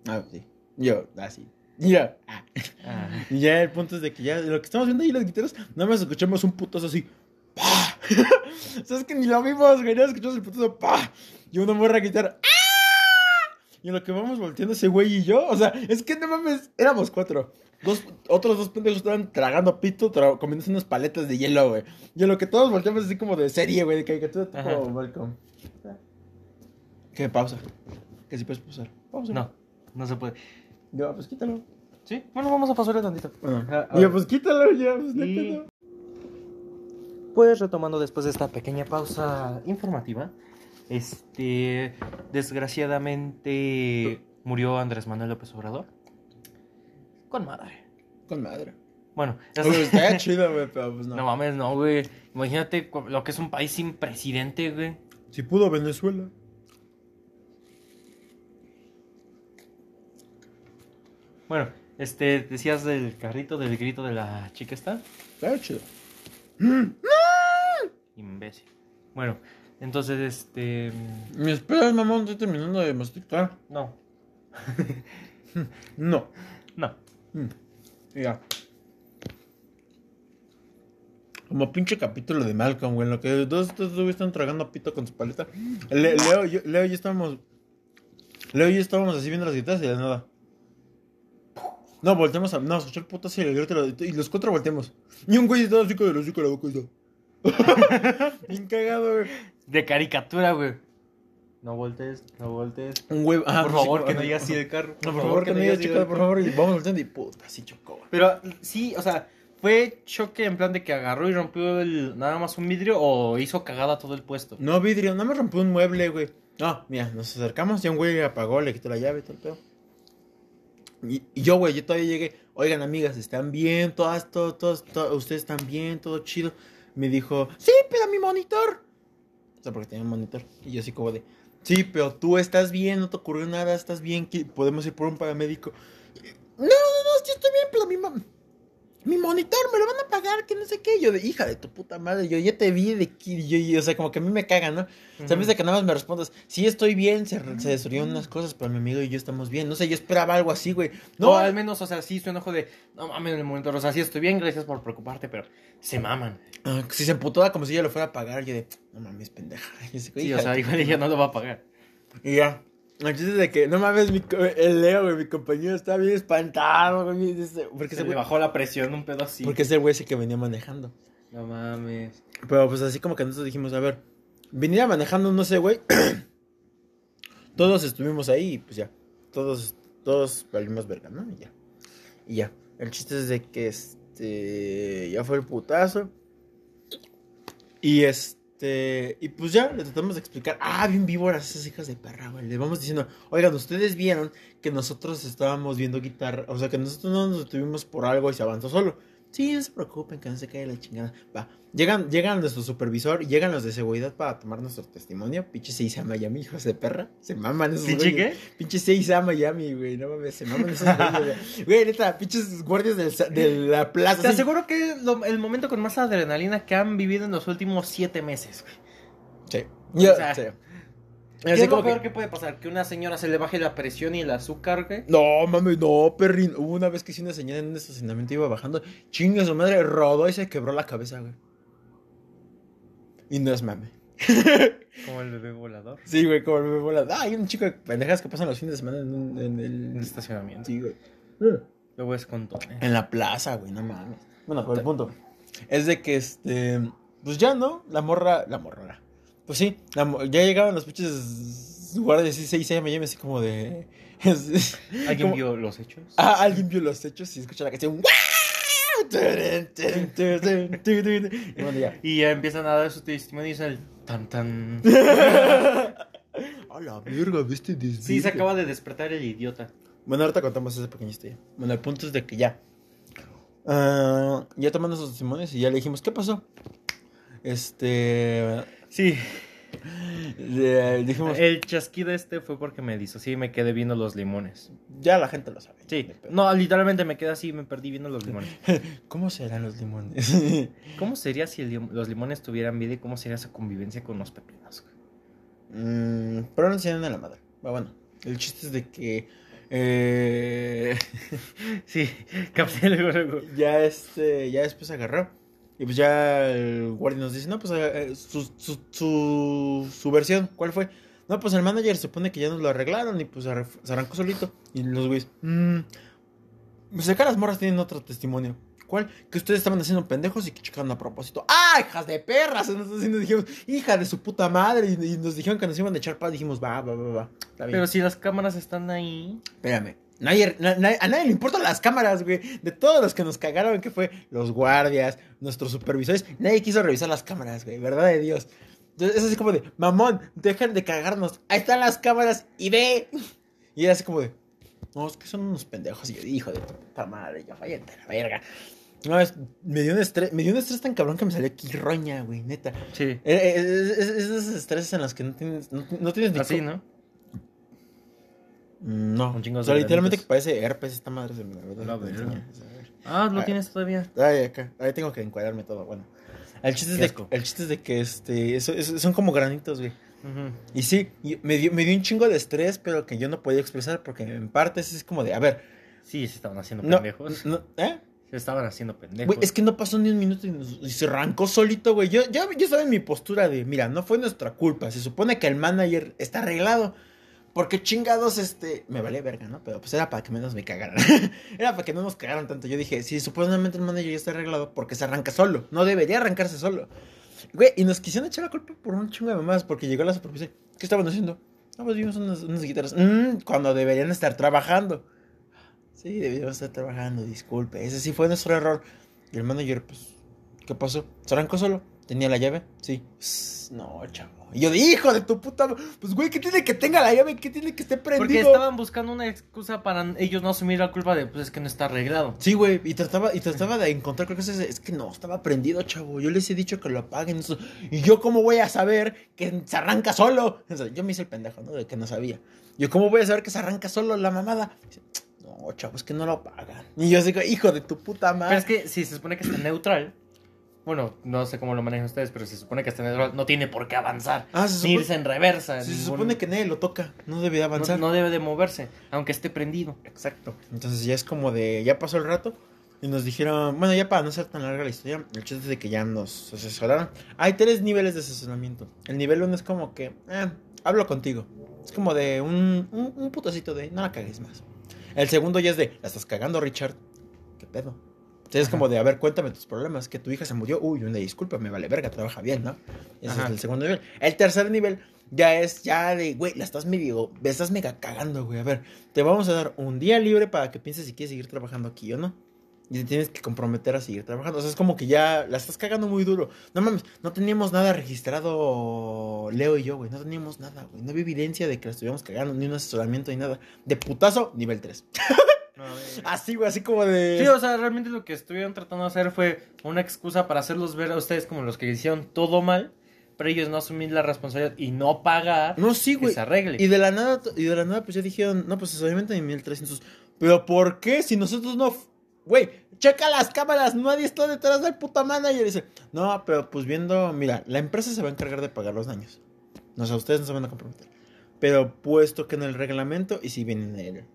[SPEAKER 2] Ah, sí. Yo, así. Ya. Ah.
[SPEAKER 1] Ah.
[SPEAKER 2] Y ya el punto es de que ya lo que estamos viendo ahí las guitarras, nada más escuchamos un putazo así. ¡Pah! o sea, es que ni lo vimos, güey. Nada escuchamos el putazo. ¡Pah! Y una morra guitarra. ¡Ah! Y en lo que vamos volteando ese güey y yo, o sea, es que no mames, éramos cuatro. Dos, otros dos pendejos estaban tragando pito, tra comiéndose unas paletas de hielo, güey. Y en lo que todos volteamos así como de serie, güey, de caricatura tipo
[SPEAKER 1] Ajá.
[SPEAKER 2] Malcolm. ¿Qué? Pausa. Que si puedes pausar. Pausa.
[SPEAKER 1] No, no se puede.
[SPEAKER 2] Ya, pues quítalo.
[SPEAKER 1] Sí, bueno, vamos a pasarle tantito.
[SPEAKER 2] Bueno,
[SPEAKER 1] Ah, a
[SPEAKER 2] ya,
[SPEAKER 1] ver.
[SPEAKER 2] pues quítalo, ya, pues no
[SPEAKER 1] Y-. Pues retomando después de esta pequeña pausa informativa, este, desgraciadamente murió Andrés Manuel López Obrador. Con madre.
[SPEAKER 2] Con madre.
[SPEAKER 1] Bueno,
[SPEAKER 2] Pues
[SPEAKER 1] sé-
[SPEAKER 2] está chido, güey, pero pues no.
[SPEAKER 1] no mames, no, güey. Imagínate lo que es un país sin presidente, güey.
[SPEAKER 2] Si pudo Venezuela.
[SPEAKER 1] Bueno, este, decías del carrito, del grito de la chica esta.
[SPEAKER 2] Está chido.
[SPEAKER 1] Imbécil. Bueno, entonces, este...
[SPEAKER 2] Me esperas, mamón, estoy terminando de masticar.
[SPEAKER 1] No,
[SPEAKER 2] No.
[SPEAKER 1] no.
[SPEAKER 2] Mm. Ya. Como pinche capítulo de Malcolm, güey, en lo que dos estos güeyes están tragando pito con su paleta. Le- Leo, yo, Leo y yo estábamos. Leo y yo estábamos así viendo las guitarras y de nada. No, volteamos a. No, escuché el puto así el grito y y los cuatro volteamos. Y un güey estaba así con el hocico de la boca y. Bien cagado, güey.
[SPEAKER 1] De caricatura, güey. No voltees, no voltees.
[SPEAKER 2] Un güey. ajá,
[SPEAKER 1] por
[SPEAKER 2] sí,
[SPEAKER 1] favor, que no digas así de carro.
[SPEAKER 2] No, por favor, que no digas chica, por favor. Y vamos volteando y puta, así chocó, güey.
[SPEAKER 1] Pero sí, o sea, ¿fue choque en plan de que agarró y rompió el, nada más un vidrio o hizo cagada todo el puesto?
[SPEAKER 2] No, vidrio, nada más rompió un mueble, güey. No, mira, nos acercamos y un güey apagó, le quitó la llave y todo el pedo. Y, y yo, güey, yo todavía llegué. Oigan, amigas, ¿están bien? Todas, todos, todos, todos, ustedes están bien, todo chido. Me dijo, sí, pero mi monitor. O sea, porque tenía un monitor. Y yo así como de, sí, pero tú estás bien, no te ocurrió nada, estás bien, podemos ir por un paramédico. No, no, no, yo estoy bien, pero mi mamá. Mi monitor me lo van a pagar, que no sé qué. Yo de hija de tu puta madre, yo ya te vi de aquí, yo, yo, o sea, como que a mí me cagan, ¿no? Sabes de que nada más me respondas, sí estoy bien, se, se destruyeron unas cosas, pero mi amigo y yo estamos bien. No sé, yo esperaba algo así, güey.
[SPEAKER 1] No,
[SPEAKER 2] No,
[SPEAKER 1] al menos, o sea, sí su enojo de, no mames, en el momento, o sea, sí estoy bien, gracias por preocuparte, pero se maman.
[SPEAKER 2] Ah, si se emputó como si ella lo fuera a pagar, yo de, no mames, pendeja. Y, así,
[SPEAKER 1] Sí,
[SPEAKER 2] hija
[SPEAKER 1] o sea, igual ella no lo va a pagar.
[SPEAKER 2] Y ya. El chiste es de que, no mames, mi, el Leo, güey, mi compañero estaba bien espantado, güey. Porque
[SPEAKER 1] Se
[SPEAKER 2] ese
[SPEAKER 1] le
[SPEAKER 2] güey,
[SPEAKER 1] bajó la presión un pedo así.
[SPEAKER 2] porque ese güey ese que venía manejando.
[SPEAKER 1] No mames.
[SPEAKER 2] Pero pues así como que nosotros dijimos, a ver, venía manejando, no sé, güey. todos estuvimos ahí y pues ya. Todos, todos valimos verga, ¿no? Y ya. Y ya. El chiste es de que este. Ya fue el putazo. Y este. Y pues ya le tratamos de explicar. Ah, bien víboras esas hijas de perra, güey. Le vamos diciendo, oigan, ustedes vieron que nosotros estábamos viendo guitarra. O sea, que nosotros no nos detuvimos por algo y se avanzó solo. Sí, no se preocupen, que no se caiga la chingada. Va. Llegan, llegan nuestro supervisor llegan los de seguridad para tomar nuestro testimonio. Pinche se dice a Miami, hijos de perra. Se maman esos
[SPEAKER 1] ¿Pinche qué?
[SPEAKER 2] Pinche se dice a Miami, güey. No mames, se maman esos güeyes. güey. Neta, pinches guardias del de la plaza.
[SPEAKER 1] Te
[SPEAKER 2] así.
[SPEAKER 1] aseguro que es lo- el momento con más adrenalina que han vivido en los últimos siete meses, güey.
[SPEAKER 2] Sí. Yo,
[SPEAKER 1] O sea,
[SPEAKER 2] sí.
[SPEAKER 1] ¿Qué
[SPEAKER 2] Así
[SPEAKER 1] es lo
[SPEAKER 2] que-
[SPEAKER 1] peor que puede pasar? Que una señora se le baje la presión y el azúcar, güey.
[SPEAKER 2] No, mami, no, perrín. Hubo una vez que sí una señora en un estacionamiento iba bajando. Chinga su madre, rodó y se quebró la cabeza, güey. Y no es mame.
[SPEAKER 1] Como el bebé volador.
[SPEAKER 2] Sí, güey, como el bebé vola. Ah, hay un chico de pendejas que pasan los fines de semana en, un- en
[SPEAKER 1] En el estacionamiento.
[SPEAKER 2] Sí, güey.
[SPEAKER 1] Luego es con Tone.
[SPEAKER 2] En la plaza, güey, no mames. Bueno, pero el punto es de que este. Pues ya, ¿no? La morra. La morra. Pues sí, ya llegaban los pinches guardias y 6 AM así como de.
[SPEAKER 1] ¿Alguien
[SPEAKER 2] como-
[SPEAKER 1] vio los hechos?
[SPEAKER 2] Ah, alguien vio los hechos y escucha la canción. ¡Wow! Y bueno, ya.
[SPEAKER 1] Y ya empiezan a dar su testimonio y es el tan tan.
[SPEAKER 2] A la verga, viste
[SPEAKER 1] Sí, se acaba de despertar el idiota.
[SPEAKER 2] Bueno, ahorita contamos ese pequeño historia. Bueno, el punto es de que ya. ah, ya tomando esos testimonios y ya le dijimos, ¿qué pasó? Este.
[SPEAKER 1] Sí.
[SPEAKER 2] le dijimos,
[SPEAKER 1] El chasquido este fue porque me disocié y me quedé viendo los limones.
[SPEAKER 2] ya la gente lo sabe.
[SPEAKER 1] Sí. No, literalmente me quedé así y me perdí viendo los limones.
[SPEAKER 2] ¿Cómo serán los limones?
[SPEAKER 1] ¿Cómo sería si lim- los limones tuvieran vida y cómo sería su convivencia con los pepinos?
[SPEAKER 2] Mm, pero no enseñan a la madre. Pero bueno, el chiste es de que. eh,
[SPEAKER 1] Sí, capté luego, luego.
[SPEAKER 2] ya este. Ya después agarró. Y pues ya el guardia nos dice, no, pues eh, su, su, su, su versión, ¿cuál fue? No, pues el manager se supone que ya nos lo arreglaron y pues se arrancó solito. Y los güeyes, mmm. Pues acá las morras tienen otro testimonio. ¿Cuál? Que ustedes estaban haciendo pendejos y que checaron a propósito. ¡Ah, hijas de perras! Sí nos dijimos, hija de su puta madre. Y, y nos dijeron que nos iban a echar paz. Dijimos, va, va, va, va.
[SPEAKER 1] Pero si las cámaras están ahí.
[SPEAKER 2] Espérame. Nadie, na- na- a nadie le importan las cámaras, güey. De todos los que nos cagaron, que fue los guardias, nuestros supervisores, nadie quiso revisar las cámaras, güey. Verdad de Dios. Entonces, es así como de, mamón, dejen de cagarnos. Ahí están las cámaras y ve. Y era así como de, no, es que son unos pendejos. Y yo, hijo de tu puta madre, ya a la verga. No, es- me dio un estrés, me dio un estrés tan cabrón que me salió aquí roña, güey, neta.
[SPEAKER 1] Sí.
[SPEAKER 2] Eh, eh, Es, es- es esos estreses en los que no tienes, no, no tienes ni
[SPEAKER 1] Así, ¿no?
[SPEAKER 2] Mm, No,
[SPEAKER 1] Un chingo
[SPEAKER 2] o sea,
[SPEAKER 1] de
[SPEAKER 2] literalmente que parece herpes esta madre se me la
[SPEAKER 1] verga. Ah, ¿lo tienes todavía?
[SPEAKER 2] Ay, acá, ahí tengo que encuadrarme todo, bueno. El chiste, es de, el chiste es de que este, eso, eso- son como granitos, güey.
[SPEAKER 1] Ujú.
[SPEAKER 2] Y sí, me, dio, me dio un chingo de estrés, pero que yo no podía expresar porque en parte es como de, a ver,
[SPEAKER 1] Sí, se estaban haciendo
[SPEAKER 2] no,
[SPEAKER 1] pendejos.
[SPEAKER 2] no, ¿eh?
[SPEAKER 1] Se estaban haciendo pendejos.
[SPEAKER 2] Güey, es que no pasó ni un minuto y, nos- y se arrancó solito, güey. Yo, yo, yo estaba en mi postura de, mira, no fue nuestra culpa. Se supone que el manager está arreglado. Porque chingados, este, me valía verga, ¿no? Pero pues era para que menos me cagaran. era para que no nos cagaran tanto. Yo dije, si supuestamente el manager ya está arreglado, porque se arranca solo. No debería arrancarse solo. Güey, y nos quisieron echar la culpa por un chingo de mamás, porque llegó la superficie. ¿Qué estaban haciendo? No, pues vimos unas, unas guitarras. Mm, cuando deberían estar trabajando. Sí, debíamos estar trabajando, disculpe. Ese sí fue nuestro error. Y el manager, pues, ¿qué pasó? ¿Se arrancó solo? ¿Tenía la llave? Sí. Pss, no, chavo. Y yo de hijo de tu puta. Pues, güey, ¿qué tiene que tenga la llave? ¿Qué tiene que esté prendido?
[SPEAKER 1] Porque estaban buscando una excusa para ellos no asumir la culpa de, pues es que no está arreglado.
[SPEAKER 2] Sí, güey, y trataba, y trataba de encontrar, creo que es, es que no, estaba prendido, chavo. Yo les he dicho que lo apaguen. eso- Y yo, ¿cómo voy a saber que se arranca solo? O sea, yo me hice el pendejo, ¿no? De que no sabía. Yo, ¿cómo voy a saber que se arranca solo la mamada? Dice, no, chavo, es que no lo pagan. Y yo digo, hijo de tu puta madre.
[SPEAKER 1] Pero es que si se supone que está neutral, bueno, no sé cómo lo manejan ustedes, pero se supone que está neutral, no tiene por qué avanzar.
[SPEAKER 2] Ah, se
[SPEAKER 1] ni
[SPEAKER 2] supone-
[SPEAKER 1] irse en reversa.
[SPEAKER 2] Se
[SPEAKER 1] ningún-
[SPEAKER 2] supone que nadie lo toca, no
[SPEAKER 1] no,
[SPEAKER 2] avanzar.
[SPEAKER 1] no debe de moverse, aunque esté prendido.
[SPEAKER 2] Exacto. Entonces ya es como de, ya pasó el rato y nos dijeron, bueno, ya para no ser tan larga la historia, el chiste es de que ya nos asesoraron. Hay tres niveles de asesoramiento. El nivel uno es como que, eh, hablo contigo. Es como de un, un, un putacito de, no la cagues más. El segundo ya es de, la estás cagando, Richard. ¿Qué pedo? Entonces es
[SPEAKER 1] Ajá.
[SPEAKER 2] como de, a ver, cuéntame tus problemas. Que tu hija se murió. Uy, una disculpa, me vale verga, trabaja bien, ¿no? Ese
[SPEAKER 1] Ajá.
[SPEAKER 2] es el segundo nivel. El tercer nivel ya es ya de, güey, la estás medio, me estás mega cagando, güey. A ver, te vamos a dar un día libre para que pienses si quieres seguir trabajando aquí o no. Y te tienes que comprometer a seguir trabajando. O sea, es como que ya la estás cagando muy duro. No mames, no teníamos nada registrado Leo y yo, güey. No teníamos nada, güey. No había evidencia de que la estuviéramos cagando, ni un asesoramiento, ni nada. De putazo, nivel 3. Así, güey, así como de...
[SPEAKER 1] Sí, o sea, realmente lo que estuvieron tratando de hacer fue una excusa para hacerlos ver a ustedes como los que hicieron todo mal, pero ellos no asumir la responsabilidad y no pagar
[SPEAKER 2] No, sí,
[SPEAKER 1] que
[SPEAKER 2] güey.
[SPEAKER 1] se arregle.
[SPEAKER 2] Y de la nada, y de la nada, pues ya dijeron, no, pues asesoramiento de 1300. Pero ¿por qué? Si nosotros no. Güey, checa las cámaras, nadie está detrás del puta manager. Y dice, no, pero pues viendo, mira, la empresa se va a encargar de pagar los daños. No sé, ustedes no se van a comprometer. Pero puesto que en el reglamento, y si viene en el.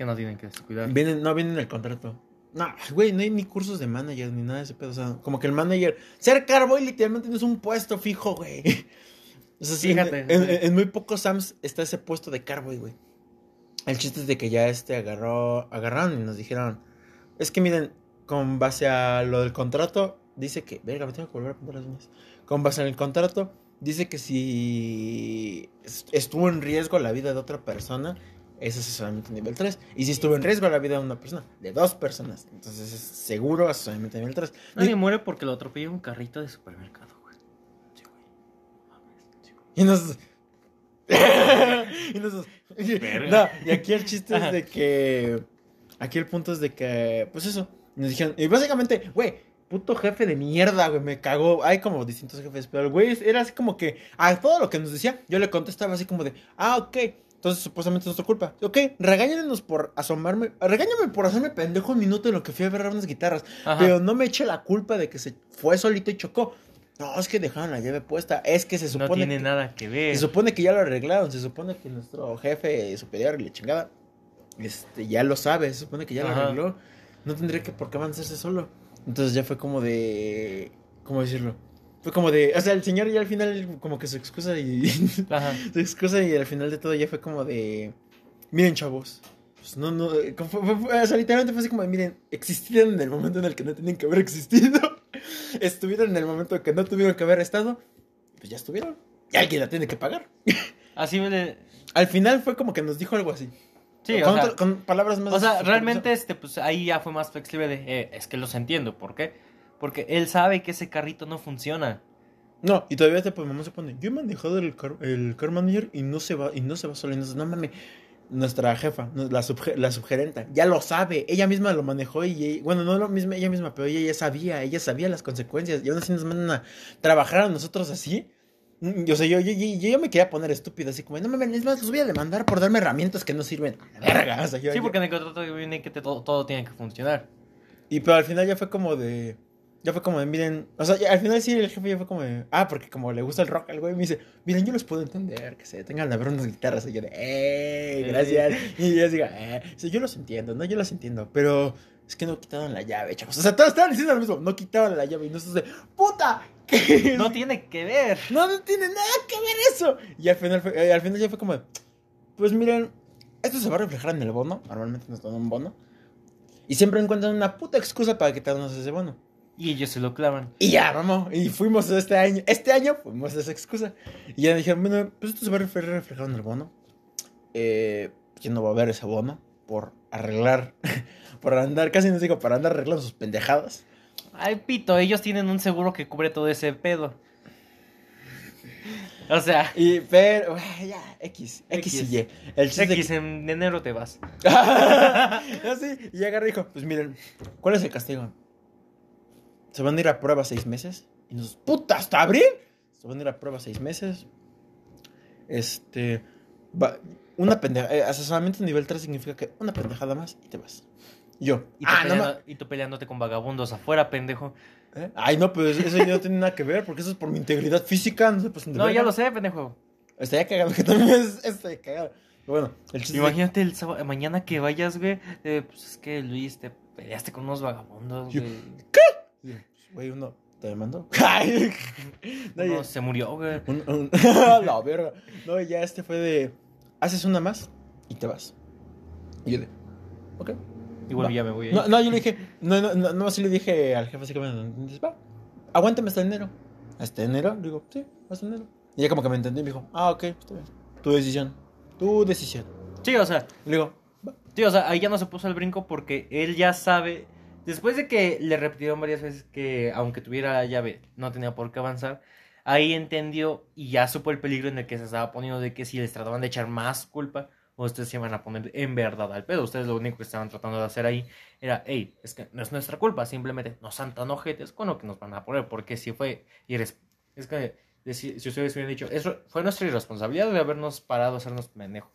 [SPEAKER 1] Que no tienen que descuidar.
[SPEAKER 2] Viene, no viene en el contrato. No, güey, no hay ni cursos de manager ni nada de ese pedo. O sea, como que el manager. Ser carboy literalmente no es un puesto fijo, güey. O sea, sí,
[SPEAKER 1] Fíjate.
[SPEAKER 2] En, en- en muy pocos SAMs está ese puesto de carboy, güey. El chiste es de que ya este agarró. Agarraron y nos dijeron. Es que miren, con base a lo del contrato, dice que. Verga, me tengo que volver a pintar las uñas. Con base al contrato, dice que si est- estuvo en riesgo la vida de otra persona, es asesoramiento nivel 3. Y si estuvo en riesgo la vida de una persona, de dos personas, entonces es seguro asesoramiento nivel 3.
[SPEAKER 1] Nadie muere porque lo atropella un carrito de supermercado, güey. Sí, güey. Mames, sí, güey.
[SPEAKER 2] Y nos. y nos. No, y aquí el chiste es de que. Aquí el punto es de que. Pues eso. Nos dijeron. Y básicamente, güey, puto jefe de mierda, güey, me cagó. Hay como distintos jefes, pero el güey era así como que. A todo lo que nos decía, yo le contestaba así como de. Ah, ok. Entonces supuestamente es nuestra culpa. Ok, regáñanos por asomarme. Regáñame por hacerme pendejo un minuto en lo que fui a ver unas guitarras.
[SPEAKER 1] Ajá.
[SPEAKER 2] Pero no me eche la culpa de que se fue solito y chocó. No, es que dejaron la llave puesta. Es que se
[SPEAKER 1] no
[SPEAKER 2] supone.
[SPEAKER 1] tiene
[SPEAKER 2] que-
[SPEAKER 1] nada que ver.
[SPEAKER 2] se supone que ya lo arreglaron, se supone que nuestro jefe superior y la chingada este, ya lo sabe, se supone que ya lo arregló. No tendría que por qué avanzarse solo. Entonces ya fue como de. ¿Cómo decirlo? Fue como de. O sea, el señor ya al final, como que su excusa y.
[SPEAKER 1] Ajá.
[SPEAKER 2] su excusa y al final de todo ya fue como de. Miren, chavos. Pues no, no. como fue- fue- fue- o sea, literalmente fue así como de: Miren, existieron en el momento en el que no tenían que haber existido. Estuvieron en el momento en que no tuvieron que haber estado. Pues ya estuvieron. Y alguien la tiene que pagar.
[SPEAKER 1] Así me...
[SPEAKER 2] Al final fue como que nos dijo algo así.
[SPEAKER 1] Sí,
[SPEAKER 2] con,
[SPEAKER 1] o sea,
[SPEAKER 2] otra- con palabras más.
[SPEAKER 1] O sea, realmente, este, pues ahí ya fue más flexible de, eh, es que los entiendo, ¿por qué? Porque él sabe que ese carrito no funciona.
[SPEAKER 2] No, y todavía te, pues, mamá se pone. Yo he manejado el car, el car manager y no se va, y no se va solo. Y no mames. Nuestra jefa, la, subge- la subgerenta, ya lo sabe. Ella misma lo manejó y bueno, no lo mismo ella misma, pero ella ya sabía, ella sabía las consecuencias. Y aún así nos mandan a trabajar a nosotros así. Mm, O sea, yo, yo, yo, yo me quería poner estúpido, así como, no mames, es más, los voy a demandar por darme herramientas que no sirven. A la verga. O sea, yo-
[SPEAKER 1] Sí, porque en el contrato viene que te- todo, todo tiene que funcionar.
[SPEAKER 2] Y pero al final ya fue como de. Ya fue como de, miren. O sea, ya- al final sí el jefe ya fue como de. Ah, porque como le gusta el rock al güey, me dice, miren, yo los puedo entender, que se tengan a ver unas guitarras. Y yo de, ¡eh! Gracias. Y yo digo, ¡eh! Yo los entiendo, ¿no? Yo los entiendo. Pero es que no quitaron la llave, chavos. O sea, todos estaban diciendo lo mismo. No quitaron la llave. Y nosotros de, ¡puta! ¿Qué?
[SPEAKER 1] No tiene que ver.
[SPEAKER 2] No, no tiene nada que ver eso. Y al final, fue- eh, al final ya fue como, de, pues miren, esto se va a reflejar en el bono. Normalmente nos dan un bono. Y siempre encuentran una puta excusa para quitarnos ese bono.
[SPEAKER 1] Y ellos se lo clavan.
[SPEAKER 2] Y ya, vamos. Y fuimos este año. Este año fuimos a esa excusa. Y ya dijeron, bueno, pues esto se va a ref- reflejar en el bono. Eh, ya no va a haber ese bono por arreglar, por andar, casi nos digo, para andar arreglando sus pendejadas.
[SPEAKER 1] Ay, pito, ellos tienen un seguro que cubre todo ese pedo. O sea,
[SPEAKER 2] Y, pero, ay, ya, X, X, y
[SPEAKER 1] X.
[SPEAKER 2] Y. El
[SPEAKER 1] X, en enero te vas.
[SPEAKER 2] Así, y agarra y dijo, pues miren, ¿cuál es el castigo? Se van a ir a prueba seis meses. Y nos, puta, ¿hasta abril? Se van a ir a prueba seis meses. Este, va- una pendejada. Eh, asesoramiento nivel 3 significa que una pendejada más y te vas. Y yo.
[SPEAKER 1] Y tú,
[SPEAKER 2] ah, no
[SPEAKER 1] peleando-
[SPEAKER 2] ma-
[SPEAKER 1] y tú peleándote con vagabundos afuera, pendejo.
[SPEAKER 2] ¿Eh? Ay, no, pues eso ya no tiene nada que ver, porque eso es por mi integridad física, no pasen de
[SPEAKER 1] No, ya lo sé, pendejo.
[SPEAKER 2] Estaría cagado, que también es, estaría cagado. Pero bueno, el chiste
[SPEAKER 1] Imagínate el sábado, mañana que vayas, güey. eh, pues es que Luis, te peleaste con unos vagabundos,
[SPEAKER 2] Yo-
[SPEAKER 1] güey.
[SPEAKER 2] Güey, uno te mandó. No, ya-
[SPEAKER 1] se murió, güey.
[SPEAKER 2] un- un- la verga. No, ya este fue de. Haces una más y te vas. Y yo de. Ok.
[SPEAKER 1] Igual
[SPEAKER 2] Va.
[SPEAKER 1] ya me voy a ir.
[SPEAKER 2] No, no, yo le dije. No, no, no, no, así le dije al jefe, así que me. Dices, va, aguántame hasta enero. ¿Hasta enero? Le digo, sí, hasta enero. Y ella como que me entendió y me dijo, ah, ok, está bien. Tu decisión. Tu decisión.
[SPEAKER 1] Sí, o sea,
[SPEAKER 2] Le digo, va.
[SPEAKER 1] Sí, o sea, ahí ya no se puso el brinco porque él ya sabe. Después de que le repitieron varias veces que aunque tuviera la llave no tenía por qué avanzar, ahí entendió y ya supo el peligro en el que se estaba poniendo de que si les trataban de echar más culpa, ustedes se iban a poner en verdad al pedo. Ustedes lo único que estaban tratando de hacer ahí era, hey, es que no es nuestra culpa, simplemente no sean tan ojetes con lo que nos van a poner, porque si fue, y eres, es que si ustedes hubieran dicho, eso fue nuestra irresponsabilidad de habernos parado a hacernos pendejo.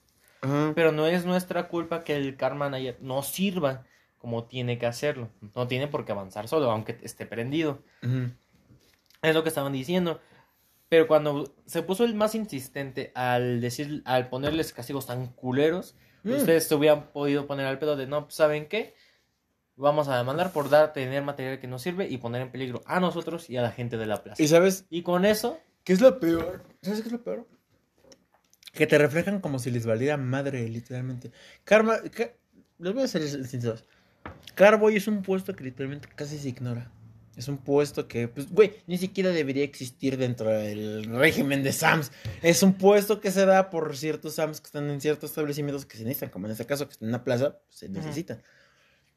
[SPEAKER 1] Pero no es nuestra culpa que el car manager no sirva como tiene que hacerlo. No tiene por qué avanzar solo, aunque esté prendido.
[SPEAKER 2] Ujú.
[SPEAKER 1] Es lo que estaban diciendo. Pero cuando se puso el más insistente al decir, al ponerles castigos tan culeros,
[SPEAKER 2] Mm.
[SPEAKER 1] ustedes se hubieran podido poner al pedo de no, pues, ¿saben qué? Vamos a demandar por dar, tener material que no sirve y poner en peligro a nosotros y a la gente de la plaza.
[SPEAKER 2] Y sabes,
[SPEAKER 1] Y con eso,
[SPEAKER 2] ¿qué es lo peor? ¿Sabes qué es lo peor? Que te reflejan como si les valiera madre, literalmente. Karma, les voy a ser sinceros. Carboy es un puesto que literalmente casi se ignora. Es un puesto que, pues, güey, ni siquiera debería existir dentro del régimen de SAMS. Es un puesto que se da por ciertos SAMS que están en ciertos establecimientos que se necesitan, como en este caso, que están en una plaza, pues, se necesitan.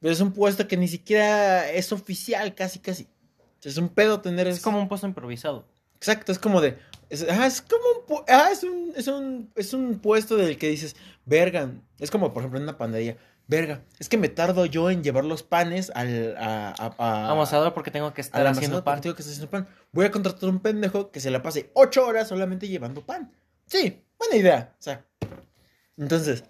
[SPEAKER 2] Pero es un puesto que ni siquiera es oficial, casi, casi. Es un pedo tener
[SPEAKER 1] es
[SPEAKER 2] ese-
[SPEAKER 1] como un puesto improvisado.
[SPEAKER 2] Exacto, es como de. Es, ajá, es como un. ajá, es un, es, un, es un puesto del que dices, verga. Es como, por ejemplo, en una panadería. Verga, es que me tardo yo en llevar los panes al. A, a, a-
[SPEAKER 1] Amasador porque tengo que estar haciendo pan.
[SPEAKER 2] tengo que estar haciendo pan. Voy a contratar un pendejo que se la pase ocho horas solamente llevando pan. Sí, buena idea. O sea. Entonces.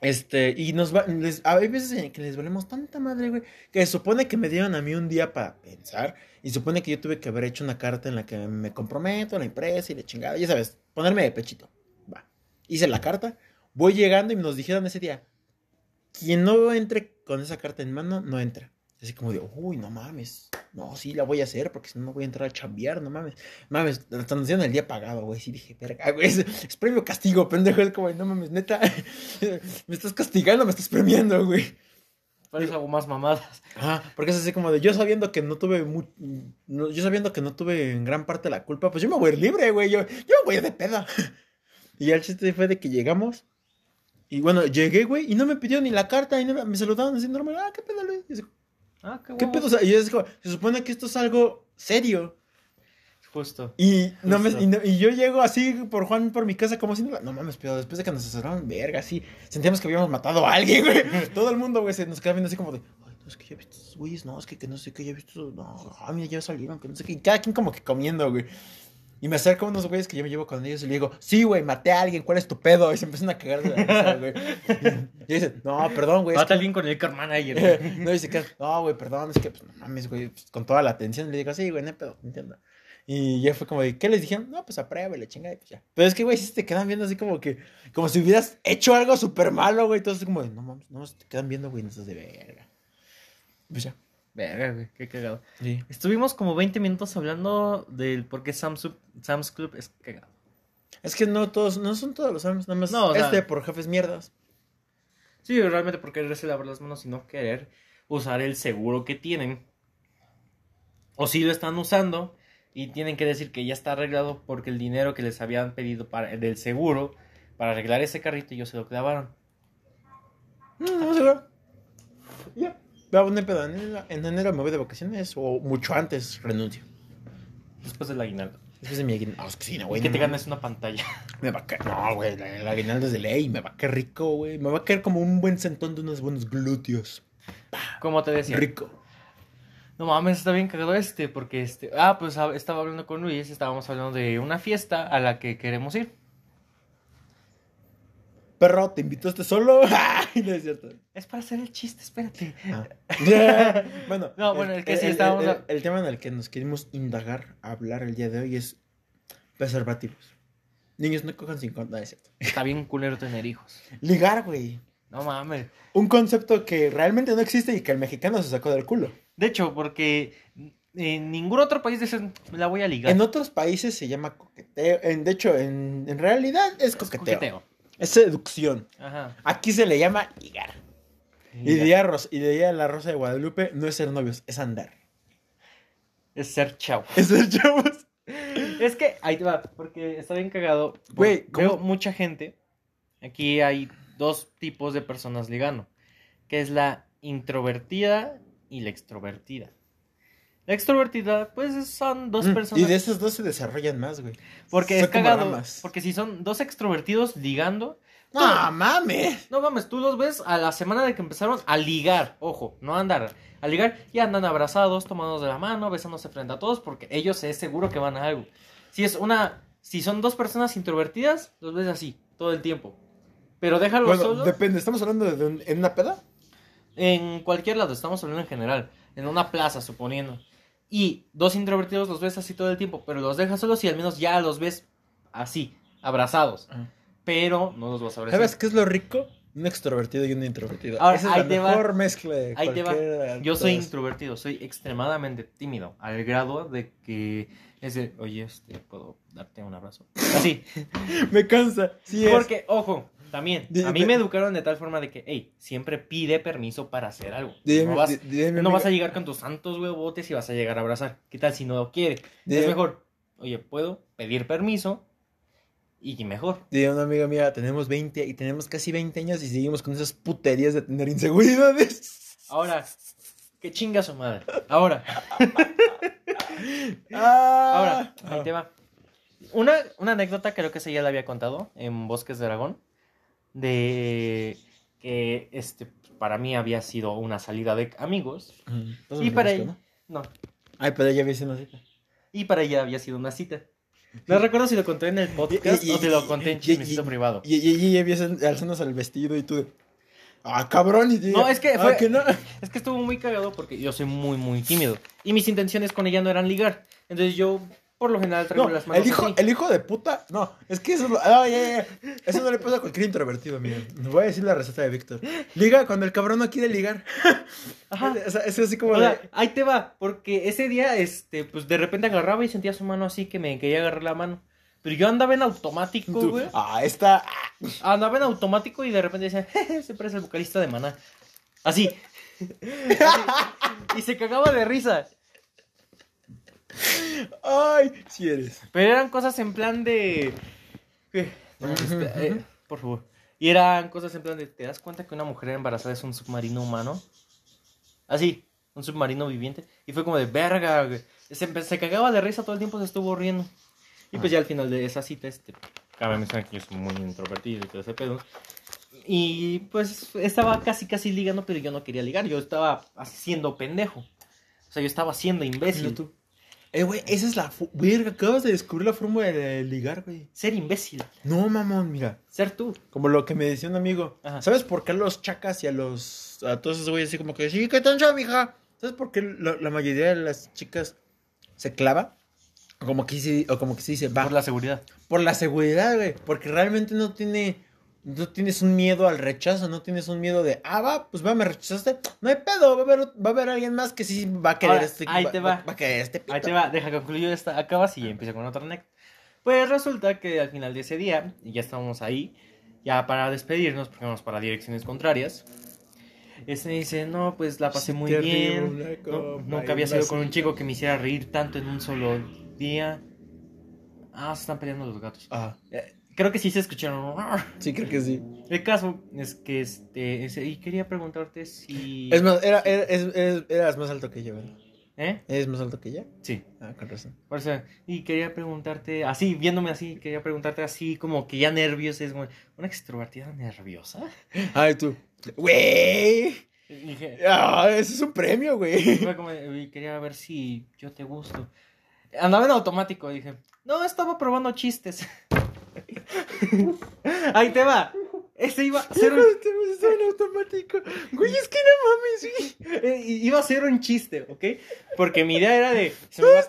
[SPEAKER 2] Este, y nos va, les, hay veces en que les valemos tanta madre, güey, que se supone que me dieron a mí un día para pensar, y supone que yo tuve que haber hecho una carta en la que me comprometo a la empresa y la chingada, ya sabes, ponerme de pechito. Va. Hice la carta, voy llegando y nos dijeron ese día, quien no entre con esa carta en mano, no entra. Así como de, uy, no mames. No, sí, la voy a hacer porque si no, no voy a entrar a chambear, no mames. Mames, haciendo el día pagado, güey. Sí, dije, verga, güey, es, es premio castigo, pendejo. Él como, no mames, neta, me estás castigando, me estás premiando, güey.
[SPEAKER 1] Por eso hago más mamadas.
[SPEAKER 2] Ajá, porque es así como de, yo sabiendo que no tuve, mu- no- yo sabiendo que no tuve en gran parte la culpa, pues yo me voy a ir libre, güey. Yo, yo me voy a ir de peda. Y el chiste fue de que llegamos. Y bueno, llegué, güey, y no me pidió ni la carta, y no, me saludaban así normal. Ah, qué pedo, Luis. Y así,
[SPEAKER 1] Ah, qué,
[SPEAKER 2] ¿Qué pedo? O sea, y como, se supone que esto es algo serio.
[SPEAKER 1] Justo.
[SPEAKER 2] Y, no me- y, no- y yo llego así por Juan por mi casa como si no, no mames, pero después de que nos asesoraron, verga, sí, sentíamos que habíamos matado a alguien, güey. Todo el mundo, güey, se nos queda viendo así como de, ay, no, es que ya he visto esos güeyes, no, es que, que no sé qué, ya he visto, esos- no, ah, mira, ya salieron, que no sé qué, y cada quien como que comiendo, güey. Y me acerco a unos güeyes que yo me llevo con ellos y le digo, sí, güey, maté a alguien, ¿cuál es tu pedo? Y se empiezan a cagar de la risa, güey. Y dicen, no, perdón, güey.
[SPEAKER 1] Mata
[SPEAKER 2] que-
[SPEAKER 1] alguien con el car manager.
[SPEAKER 2] no, dice que, no, güey, perdón, es que, pues, no mames, güey, pues, con toda la atención, le digo, sí, güey, no pedo, entiendo. Y ya fue como de, ¿qué les dijeron? No, pues aprueba, la chingada, y pues ya. Pero es que, güey, sí te quedan viendo así como que, como si hubieras hecho algo súper malo, güey, entonces como de, no mames, no, te quedan viendo, güey, no estás de verga. Pues ya.
[SPEAKER 1] Verga, güey, qué cagado.
[SPEAKER 2] Sí.
[SPEAKER 1] Estuvimos como 20 minutos hablando del por qué Sam's, Sam's Club es cagado.
[SPEAKER 2] Es que no todos, no son todos los años, nada más
[SPEAKER 1] No, o sea-
[SPEAKER 2] este por jefes mierdas.
[SPEAKER 1] Sí, realmente por quererse lavar las manos y no querer usar el seguro que tienen. O si lo están usando y tienen que decir que ya está arreglado porque el dinero que les habían pedido para, del seguro para arreglar ese carrito ellos se lo clavaron.
[SPEAKER 2] No, no, seguro. Va, no hay pedo, en enero, en enero me voy de vacaciones o mucho antes renuncio.
[SPEAKER 1] Después del aguinaldo.
[SPEAKER 2] Después de mi aguinaldo. Ah, es que sí, no, güey.
[SPEAKER 1] y que
[SPEAKER 2] no
[SPEAKER 1] te ganes una pantalla.
[SPEAKER 2] Me va a caer. No, güey, la- el aguinaldo es de ley. Me va a caer rico, güey. Me va a caer como un buen sentón de unos buenos glúteos.
[SPEAKER 1] Como te decía.
[SPEAKER 2] Rico.
[SPEAKER 1] No mames, está bien cagado este, porque este. Ah, pues ah, estaba hablando con Luis, estábamos hablando de una fiesta a la que queremos ir.
[SPEAKER 2] perro, te invitaste solo. No es cierto.
[SPEAKER 1] Es para hacer el chiste, espérate.
[SPEAKER 2] Ah. bueno,
[SPEAKER 1] No, bueno, es que sí
[SPEAKER 2] el,
[SPEAKER 1] estábamos
[SPEAKER 2] el-
[SPEAKER 1] a-
[SPEAKER 2] el tema en el que nos queremos indagar, hablar el día de hoy es preservativos. Niños, no cojan sin condón, no es cierto.
[SPEAKER 1] Está bien culero tener hijos.
[SPEAKER 2] Ligar, güey.
[SPEAKER 1] No mames.
[SPEAKER 2] Un concepto que realmente no existe y que el mexicano se sacó del culo.
[SPEAKER 1] De hecho, porque en ningún otro país dicen, la voy a ligar.
[SPEAKER 2] En otros países se llama coqueteo. En, de hecho, en, en realidad es
[SPEAKER 1] Es
[SPEAKER 2] coqueteo.
[SPEAKER 1] coqueteo.
[SPEAKER 2] Es seducción.
[SPEAKER 1] Ajá.
[SPEAKER 2] Aquí se le llama ligar. Y diría, y diría la Rosa de Guadalupe, no es ser novios, es andar.
[SPEAKER 1] Es ser chavo.
[SPEAKER 2] Es ser chavos.
[SPEAKER 1] Es que, ahí te va, porque está bien cagado.
[SPEAKER 2] Güey,
[SPEAKER 1] Veo mucha gente. Aquí hay dos tipos de personas ligando. Que es la introvertida y la extrovertida. La extrovertida, pues son dos
[SPEAKER 2] Mm,
[SPEAKER 1] personas.
[SPEAKER 2] Y de esos dos se desarrollan más, güey.
[SPEAKER 1] Porque
[SPEAKER 2] Son
[SPEAKER 1] es cagado.
[SPEAKER 2] ramas.
[SPEAKER 1] Porque si son dos extrovertidos ligando.
[SPEAKER 2] ¡No,
[SPEAKER 1] tú-
[SPEAKER 2] mames!
[SPEAKER 1] No mames, tú los ves a la semana de que empezaron a ligar, ojo, no a andar, a ligar y andan abrazados, tomados de la mano, besándose frente a todos, porque ellos es seguro que van a algo. Si es una, si son dos personas introvertidas, los ves así, todo el tiempo. Pero déjalo
[SPEAKER 2] Bueno, depende, ¿estamos hablando de un- en una peda?
[SPEAKER 1] en cualquier lado, estamos hablando en general, en una plaza, suponiendo. Y dos introvertidos los ves así todo el tiempo, pero los dejas solos y al menos ya los ves así, abrazados. Pero no los vas a abrazar.
[SPEAKER 2] ¿Sabes qué es lo rico? Un extrovertido y un introvertido.
[SPEAKER 1] Ahora,
[SPEAKER 2] Esa es
[SPEAKER 1] ahí
[SPEAKER 2] la
[SPEAKER 1] te va.
[SPEAKER 2] mejor mezcla de
[SPEAKER 1] Ahí te va. Yo soy introvertido, soy extremadamente tímido, al grado de que es de, oye, este, ¿puedo darte un abrazo? Así.
[SPEAKER 2] Me cansa. Sí es.
[SPEAKER 1] Porque, ojo, también, a mí me educaron de tal forma de que, hey, siempre pide permiso para hacer algo. No vas, no vas a llegar con tus santos huevotes y vas a llegar a abrazar. ¿Qué tal si no lo quiere? Es mejor, oye, ¿puedo pedir permiso? Y mejor.
[SPEAKER 2] Diría una amiga mía, tenemos 20 y tenemos casi 20 años y seguimos con esas puterías de tener inseguridades.
[SPEAKER 1] Ahora, qué chinga su madre. Ahora,
[SPEAKER 2] Ah.
[SPEAKER 1] Ahora, ahí te va. Una, una anécdota, creo que esa ya la había contado en Bosques de Aragón, de que este, para mí había sido una salida de amigos y para
[SPEAKER 2] ella.
[SPEAKER 1] ella, no,
[SPEAKER 2] Ay, pero ella había sido una cita.
[SPEAKER 1] y para ella había sido una cita. No recuerdo si lo conté en el podcast
[SPEAKER 2] Y- y-
[SPEAKER 1] o te lo conté en chismecito privado.
[SPEAKER 2] Y, ella había alzándose al vestido y tú. Ah, cabrón. Y
[SPEAKER 1] No, es que
[SPEAKER 2] "Ah,
[SPEAKER 1] fue-
[SPEAKER 2] que no.
[SPEAKER 1] Es que estuvo muy cagado porque yo soy muy, muy tímido. Y mis intenciones con ella no eran ligar. Entonces yo, por lo general, traigo
[SPEAKER 2] No,
[SPEAKER 1] las manos
[SPEAKER 2] el hijo,
[SPEAKER 1] así.
[SPEAKER 2] el hijo de puta. No, es que eso, es ah, ya, ya, ya. eso no le pasa a cualquier introvertido, miren. Voy a decir la receta de Víctor. Liga cuando el cabrón no quiere ligar.
[SPEAKER 1] Ajá.
[SPEAKER 2] Sea, es así como
[SPEAKER 1] O sea,
[SPEAKER 2] de.
[SPEAKER 1] ahí te va, porque ese día, este, pues de repente agarraba y sentía su mano así que me quería agarrar la mano. Pero yo andaba en automático, güey.
[SPEAKER 2] ah, esta.
[SPEAKER 1] Andaba en automático y de repente decía, se parece el vocalista de Maná. Así. Así. Y se cagaba de risa.
[SPEAKER 2] Ay, si eres.
[SPEAKER 1] Pero eran cosas en plan de. No, espera, eh, por favor. Y eran cosas en plan de. ¿Te das cuenta que una mujer embarazada es un submarino humano? Así, un submarino viviente. Y fue como de verga, güey. Se, cagaba de risa todo el tiempo, se estuvo riendo. Y pues ya al final de esa cita, este. Cabe mencionar que yo soy muy introvertido y todo ese pedo. Y pues estaba casi, casi ligando, pero yo no quería ligar. Yo estaba haciendo pendejo. O sea, yo estaba siendo imbécil.
[SPEAKER 2] Tú. Eh, güey, esa es la. Verga, acabas de descubrir la forma de ligar, güey.
[SPEAKER 1] Ser imbécil.
[SPEAKER 2] No, mamón, mira.
[SPEAKER 1] Ser tú.
[SPEAKER 2] Como lo que me decía un amigo.
[SPEAKER 1] Ajá.
[SPEAKER 2] ¿Sabes por qué a los chacas y a los. a todos esos güeyes así como que. Sí, ¿qué tan chava, mija? ¿Sabes por qué la, la mayoría de las chicas se clava? O como que sí, o como que sí dice, va.
[SPEAKER 1] Por la seguridad.
[SPEAKER 2] Por la seguridad, güey. Porque realmente no tiene. No tienes un miedo al rechazo, no tienes un miedo de, ah, va, pues va, me rechazaste. No hay pedo, va a haber, va a haber alguien más que sí va a querer
[SPEAKER 1] Ahora,
[SPEAKER 2] este.
[SPEAKER 1] ahí te va.
[SPEAKER 2] Va, a querer este pito.
[SPEAKER 1] Ahí te va, deja que concluyo esta, acabas y empiezo con otra anécdota. Pues resulta que al final de ese día, y ya estábamos ahí, ya para despedirnos, porque vamos para direcciones contrarias, este me dice, no, pues la pasé muy bien, no- nunca había sido con un chico que me hiciera reír tanto en un solo día. Ah, se están peleando los gatos.
[SPEAKER 2] Ah,
[SPEAKER 1] Eh, Creo que sí se escucharon.
[SPEAKER 2] sí, creo que sí.
[SPEAKER 1] El caso es que este, y quería preguntarte si...
[SPEAKER 2] Es más, era, era- es- es- eras más alto que yo, ¿verdad?
[SPEAKER 1] ¿Eh?
[SPEAKER 2] ¿Eres más alto que ella?
[SPEAKER 1] Sí.
[SPEAKER 2] Ah, con razón.
[SPEAKER 1] Por eso, y quería preguntarte, así, viéndome así, quería preguntarte así, como que ya nerviosa, es como, ¿una extrovertida nerviosa?
[SPEAKER 2] Ay, tú. Güey.
[SPEAKER 1] Dije,
[SPEAKER 2] Ah, ese es un premio, güey.
[SPEAKER 1] y quería ver si yo te gusto. Andaba en automático, dije, no, estaba probando chistes. Ahí te va. ese iba a ser un,
[SPEAKER 2] en automático. Güey, es que no mames, güey.
[SPEAKER 1] eh, iba a ser un chiste, ¿ok? Porque mi idea era de, si me iba,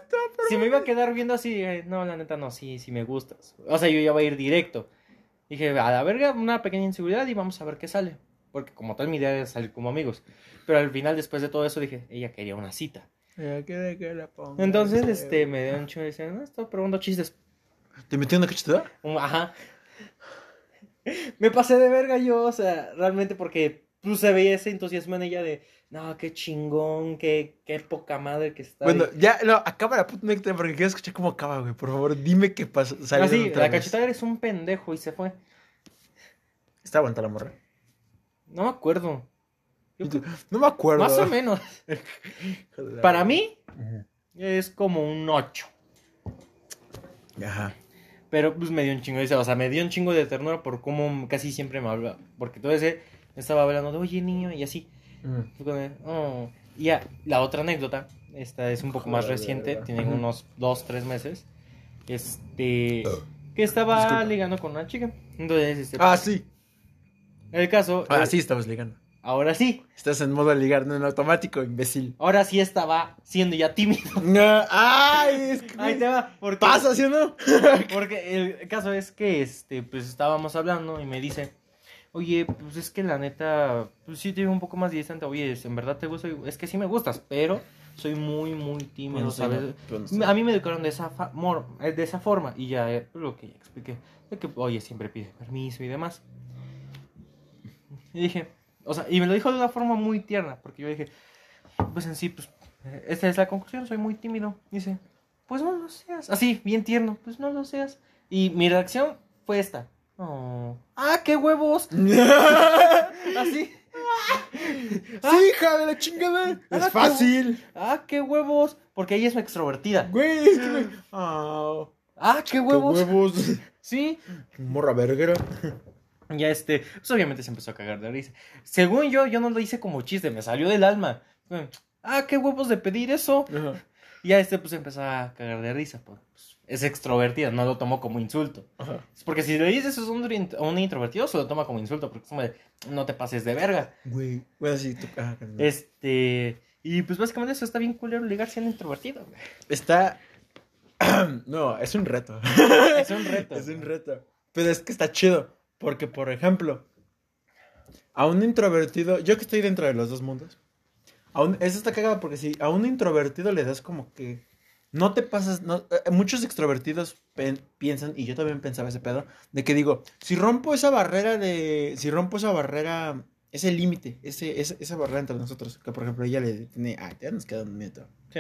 [SPEAKER 1] si me iba a quedar viendo así, eh, no, la neta no, sí, sí me gustas. O sea, yo ya voy a ir directo. Dije, a la verga, una pequeña inseguridad y vamos a ver qué sale. Porque como tal mi idea era salir como amigos. Pero al final, después de todo eso, dije, ella quería una cita. Entonces, este, me dio un chingo y decía, no, estoy preguntando chistes.
[SPEAKER 2] ¿Te metió una cachetada?
[SPEAKER 1] Ajá. Me pasé de verga yo, o sea, realmente porque pues, se veía ese entusiasmo en ella de, no, qué chingón, qué, qué poca madre que está.
[SPEAKER 2] Bueno, ya, no, acaba la puta anécdota porque quiero escuchar cómo acaba, güey. Por favor, dime qué pasó. Salió
[SPEAKER 1] así,
[SPEAKER 2] otra
[SPEAKER 1] la cachetada eres un pendejo y se fue.
[SPEAKER 2] Está aguanta la morra.
[SPEAKER 1] No me acuerdo. Yo
[SPEAKER 2] No me acuerdo.
[SPEAKER 1] Más o menos. Para mí es como un 8.
[SPEAKER 2] Ajá.
[SPEAKER 1] Pero pues me dio un chingo de o sea, me dio un chingo de ternura por cómo casi siempre me habla. Porque todo ese estaba hablando de, oye niño, y así.
[SPEAKER 2] Mm.
[SPEAKER 1] "Oh". Y ya, la otra anécdota, esta es un poco más reciente, tiene unos dos, tres meses. Este, que estaba
[SPEAKER 2] Disculpa.
[SPEAKER 1] ligando con una chica. Entonces, este,
[SPEAKER 2] Ah, sí.
[SPEAKER 1] el caso,
[SPEAKER 2] Ah, sí, estabas ligando.
[SPEAKER 1] Ahora sí,
[SPEAKER 2] Estás en modo ligar, no en automático, imbécil.
[SPEAKER 1] ahora sí estaba siendo ya tímido.
[SPEAKER 2] No, ay, es que.
[SPEAKER 1] Ahí te va, porque,
[SPEAKER 2] ¿Pasa, sí o no?
[SPEAKER 1] porque el caso es que, este, pues estábamos hablando y me dice, oye, pues es que la neta, pues sí te veo un poco más distante, oye, en verdad te gusto, es que sí me gustas, pero soy muy, muy tímido, ¿sabes? A mí me educaron de esa, fa- eh, de esa forma y ya eh, lo que ya expliqué. De que, oye, siempre pide permiso y demás. Y dije, o sea, y me lo dijo de una forma muy tierna, porque yo dije, pues en sí, pues, eh, esta es la conclusión, soy muy tímido. Dice, pues no lo seas. Así, bien tierno, pues no lo seas. Y mi reacción fue esta. Oh, ¡Ah, qué huevos! Así.
[SPEAKER 2] Sí, hija de la chingada.
[SPEAKER 1] Ah,
[SPEAKER 2] Es fácil.
[SPEAKER 1] ¡Ah, qué huevos! Porque ella es extrovertida.
[SPEAKER 2] Güey, es que. güey. Ah,
[SPEAKER 1] ¡Ah, qué
[SPEAKER 2] qué
[SPEAKER 1] huevos!
[SPEAKER 2] huevos.
[SPEAKER 1] Sí,
[SPEAKER 2] Morra verguera.
[SPEAKER 1] Ya este, pues obviamente se empezó a cagar de risa. Según yo, yo no lo hice como chiste, me salió del alma. Ah, qué huevos de pedir eso.
[SPEAKER 2] Ajá.
[SPEAKER 1] Y ya este, pues empezó a cagar de risa. Pues, es extrovertida, no lo tomó como insulto.
[SPEAKER 2] Ajá.
[SPEAKER 1] Es porque si le dices eso a un, introvertido, se lo toma como insulto, porque es como de, no te pases de verga.
[SPEAKER 2] Güey. Bueno, sí, tú. Ajá,
[SPEAKER 1] Este, y pues básicamente eso está bien culero ligar siendo introvertido. güey.
[SPEAKER 2] Está. no, es un reto.
[SPEAKER 1] Es un reto.
[SPEAKER 2] es un reto. Pero es que está chido. Porque, por ejemplo, a un introvertido. Yo que estoy dentro de los dos mundos. A un, eso está cagado porque si a un introvertido le das como que. No te pasas. No, eh, muchos extrovertidos pen- piensan, y yo también pensaba ese pedo, de que digo, si rompo esa barrera de. Si rompo esa barrera. Ese límite, ese, ese- esa barrera entre nosotros, que por ejemplo ella le tiene. Ah, ya nos queda un minuto.
[SPEAKER 1] Sí.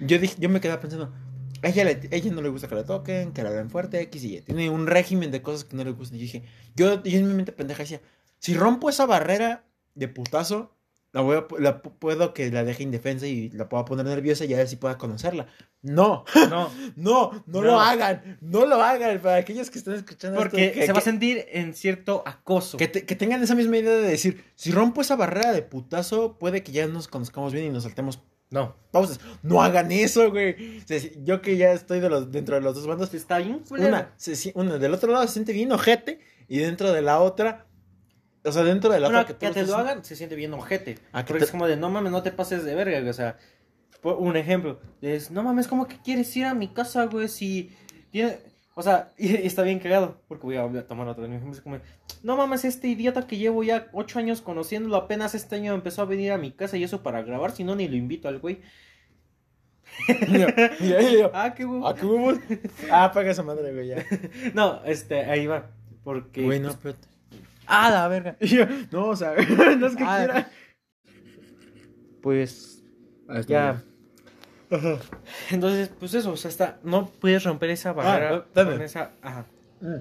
[SPEAKER 2] Yo, dije, yo me quedaba pensando, ella, le- ella no le gusta que la toquen, que la hablen fuerte, X y Y. Tiene un régimen de cosas que no le gustan. Y dije, yo, yo en mi mente pendeja decía, si rompo esa barrera de putazo, la, voy a, la pu- puedo que la deje indefensa y la pueda poner nerviosa y a ver si pueda conocerla. No,
[SPEAKER 1] No,
[SPEAKER 2] no, no,
[SPEAKER 1] No.
[SPEAKER 2] lo hagan, no lo hagan para aquellos que están escuchando esto,
[SPEAKER 1] porque
[SPEAKER 2] que-
[SPEAKER 1] se va a
[SPEAKER 2] que-
[SPEAKER 1] sentir en cierto acoso.
[SPEAKER 2] que, te- que tengan esa misma idea de decir, si rompo esa barrera de putazo, puede que ya nos conozcamos bien y nos saltemos
[SPEAKER 1] No,
[SPEAKER 2] pausas. No hagan eso, güey. Yo que ya estoy de los, dentro de los dos bandos,
[SPEAKER 1] está bien
[SPEAKER 2] una, se una del otro lado se siente bien ojete y dentro de la otra, o sea, dentro de la
[SPEAKER 1] Bueno,
[SPEAKER 2] otra
[SPEAKER 1] que,
[SPEAKER 2] tú
[SPEAKER 1] te lo hagan, se siente bien ojete.
[SPEAKER 2] Ah, que
[SPEAKER 1] porque
[SPEAKER 2] te-
[SPEAKER 1] es como de, no mames, no te pases de verga, güey. O sea, por un ejemplo, es, no mames, ¿cómo que quieres ir a mi casa, güey? Si tiene... O sea, y, y está bien cagado, porque voy a, tomar otro ejemplo. Es como, no mames, este idiota que llevo ya ocho años conociéndolo, apenas este año empezó a venir a mi casa y eso para grabar, si no, ni lo invito al güey.
[SPEAKER 2] Y yo- y yo- y yo,
[SPEAKER 1] Ah, qué huevo.
[SPEAKER 2] ah, qué huevos. Ah, apaga esa madre, güey, ya.
[SPEAKER 1] No, este, ahí va. Porque...
[SPEAKER 2] Güey, no,
[SPEAKER 1] pues,
[SPEAKER 2] espérate.
[SPEAKER 1] ah, la verga.
[SPEAKER 2] Yo, no, o sea, no es que
[SPEAKER 1] Ah,
[SPEAKER 2] quiera.
[SPEAKER 1] Pues,
[SPEAKER 2] Ah,
[SPEAKER 1] ya...
[SPEAKER 2] Ajá.
[SPEAKER 1] Entonces, pues eso, o sea, está, no puedes romper esa barrera
[SPEAKER 2] Ah, dame.
[SPEAKER 1] con esa, ajá.
[SPEAKER 2] Mm.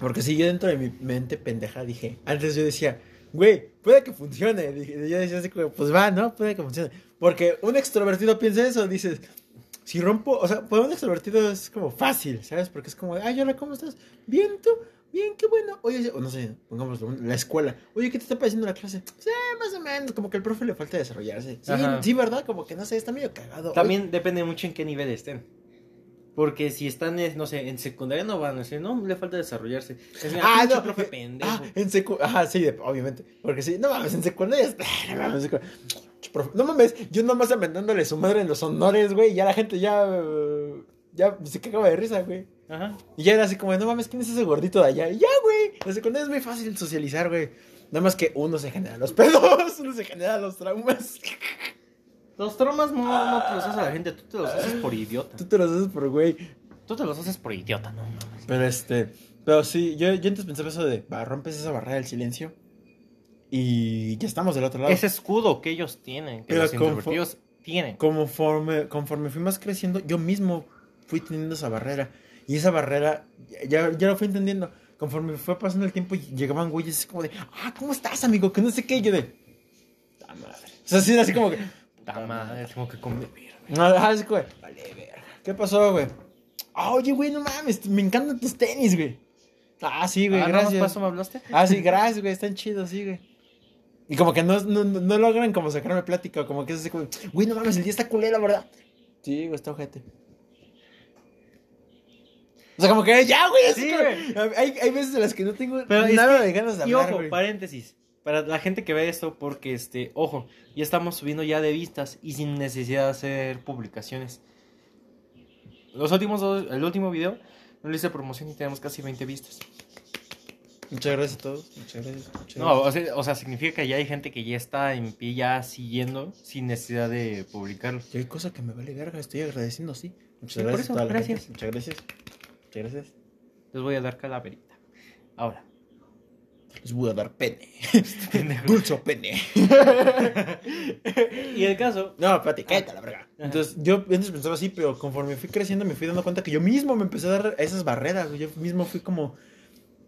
[SPEAKER 2] Porque si yo dentro de mi mente pendeja dije, antes yo decía, güey, puede que funcione. Dije, yo decía así como, pues va, ¿no? Puede que funcione. Porque un extrovertido piensa eso, dices, si rompo, o sea, para un extrovertido es como fácil, ¿sabes? Porque es como, ay, hola, ¿cómo estás? Bien, tú, bien, qué bueno. Oye, o no sé, pongámoslo, la escuela. Oye, ¿qué te está pareciendo la clase? Sí, más o menos, como que al profe le falta desarrollarse. Sí,
[SPEAKER 1] Ajá.
[SPEAKER 2] sí, ¿verdad? Como que no sé, está medio cagado.
[SPEAKER 1] También depende mucho en qué nivel estén. Porque si están, no sé, en secundaria no van a decir, no, le falta desarrollarse. Es,
[SPEAKER 2] Ah,
[SPEAKER 1] pinche
[SPEAKER 2] no,
[SPEAKER 1] profe pendejo.
[SPEAKER 2] Ah, en secu... Ajá, sí, de- obviamente. Porque sí, no mames, en secundaria. No mames, en secu- Profe- No mames, yo nomás inventándole su madre en los honores, güey. Ya la gente ya. Ya se cagaba de risa, güey.
[SPEAKER 1] Ajá.
[SPEAKER 2] Y ya era así como, no mames, ¿quién es ese gordito de allá? Y ya, güey. La secundaria es muy fácil socializar, güey. Nada más que uno se genera los pedos, uno se genera los traumas.
[SPEAKER 1] Los traumas no, no te los hace la gente, tú te los haces por idiota.
[SPEAKER 2] Tú te los haces por güey.
[SPEAKER 1] Tú te los haces por idiota, no mames.
[SPEAKER 2] Pero este, pero sí, yo, yo antes pensaba eso de, va, rompes esa barrera del silencio y ya estamos del otro lado.
[SPEAKER 1] Ese escudo que ellos tienen, que
[SPEAKER 2] Pero
[SPEAKER 1] los introvertidos tienen.
[SPEAKER 2] Conforme, conforme fui más creciendo, yo mismo fui teniendo esa barrera. Y esa barrera, ya, ya lo fui entendiendo. Conforme fue pasando el tiempo, llegaban güeyes así como de, ah, ¿cómo estás, amigo? Que no sé qué. Y yo de, ta madre. O sea, así como que,
[SPEAKER 1] Puta madre, tengo que convivir.
[SPEAKER 2] no, ajá, así como, de, vale, verga. ¿Qué pasó, güey? Ah, oye, güey, no mames, me encantan tus tenis, güey. Ah, sí, güey,
[SPEAKER 1] Ah, ¿nada más
[SPEAKER 2] gracias.
[SPEAKER 1] para eso me hablaste?
[SPEAKER 2] Ah, sí, gracias, güey, están chidos, sí, güey. Y como que no, no, no- no logran como sacarme plática, como que es así como, güey, no mames, el día está culero, ¿verdad? Sí, güey, está ojete. O sea, como que ya, güey, así
[SPEAKER 1] Sí,
[SPEAKER 2] como- hay, hay veces en las que no tengo
[SPEAKER 1] Pero es
[SPEAKER 2] nada
[SPEAKER 1] que-
[SPEAKER 2] de ganas de
[SPEAKER 1] Y
[SPEAKER 2] hablar,
[SPEAKER 1] ojo,
[SPEAKER 2] güey.
[SPEAKER 1] paréntesis. Para la gente que ve esto, porque este, ojo, ya estamos subiendo ya de vistas y sin necesidad de hacer publicaciones. Los últimos dos, el último video, no le hice promoción y tenemos casi 20 vistas.
[SPEAKER 2] Muchas gracias a todos, muchas gracias. muchas
[SPEAKER 1] No,
[SPEAKER 2] gracias.
[SPEAKER 1] o sea, o sea, significa que ya hay gente que ya está en pie, ya siguiendo, sin necesidad de publicarlo.
[SPEAKER 2] Y hay cosa que me vale verga, estoy agradeciendo, sí. Muchas
[SPEAKER 1] Sí, por
[SPEAKER 2] gracias
[SPEAKER 1] eso,
[SPEAKER 2] a toda la
[SPEAKER 1] gracias.
[SPEAKER 2] gente, Muchas gracias. Gracias.
[SPEAKER 1] Les voy a dar calaverita. Ahora.
[SPEAKER 2] Les voy a dar pene. Dulce pene.
[SPEAKER 1] y el caso,
[SPEAKER 2] No, espérate, cállate a la verga. Entonces, yo antes pensaba así, pero conforme fui creciendo me fui dando cuenta que yo mismo me empecé a dar esas barreras. Yo mismo fui como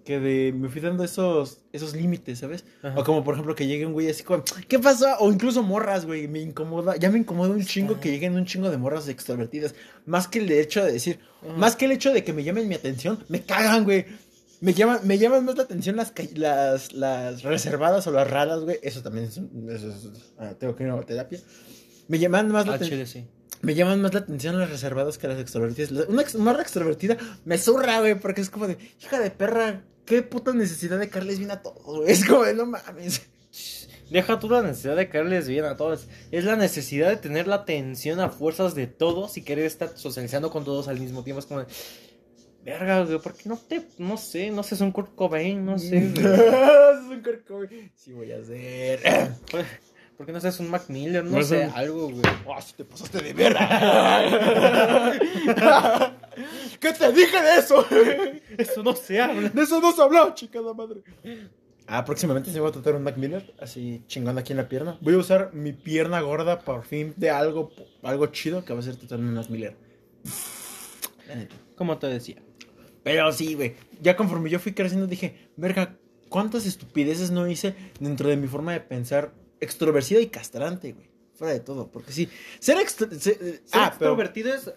[SPEAKER 2] que de, me fui dando esos, esos límites, ¿sabes?
[SPEAKER 1] Ajá.
[SPEAKER 2] O como, por ejemplo, que llegue un güey así como, ¿qué pasó? O incluso morras, güey, me incomoda, ya me incomoda un chingo que lleguen un chingo de morras extrovertidas. Más que el hecho de decir,
[SPEAKER 1] Ajá.
[SPEAKER 2] más que el hecho de que me llamen mi atención, me cagan, güey. Me llaman, me llaman más la atención las, las, las reservadas o las raras, güey. Eso también es, eso es- ah, tengo que ir a terapia. Me llaman más la atención.
[SPEAKER 1] sí.
[SPEAKER 2] Me llaman más la atención las reservadas que las extrovertidas. Una ex- morra extrovertida me zurra, güey, porque es como de, hija de perra, qué puta necesidad de caerles bien a todos, güey. Es como de, no mames.
[SPEAKER 1] Deja tú la necesidad de caerles bien a todos. Es la necesidad de tener la atención a fuerzas de todos y querer estar socializando con todos al mismo tiempo. Es como de, verga, güey, ¿por qué no te, no sé, no sé, es un Kurt Cobain, no sé,
[SPEAKER 2] es un corco, güey. Sí voy a hacer.
[SPEAKER 1] ¿Por- ¿Por qué no seas un Mac Miller? No
[SPEAKER 2] No
[SPEAKER 1] sé, algo, güey.
[SPEAKER 2] Ah, sí te pasaste de verga. ¿Qué te dije de eso?
[SPEAKER 1] Eso no se habla.
[SPEAKER 2] De eso no se habló, chingada madre. Ah, próximamente se va a tratar un Mac Miller, así chingando aquí en la pierna. Voy a usar mi pierna gorda por fin de algo, algo chido que va a ser tratar un Mac Miller.
[SPEAKER 1] Como te decía.
[SPEAKER 2] Pero sí, güey. Ya conforme yo fui creciendo dije, verga, ¿cuántas estupideces no hice dentro de mi forma de pensar extroversiva y castrante, güey? Fuera de todo, porque sí. Ser, extro se-
[SPEAKER 1] Ser
[SPEAKER 2] ah, pero
[SPEAKER 1] extrovertido es.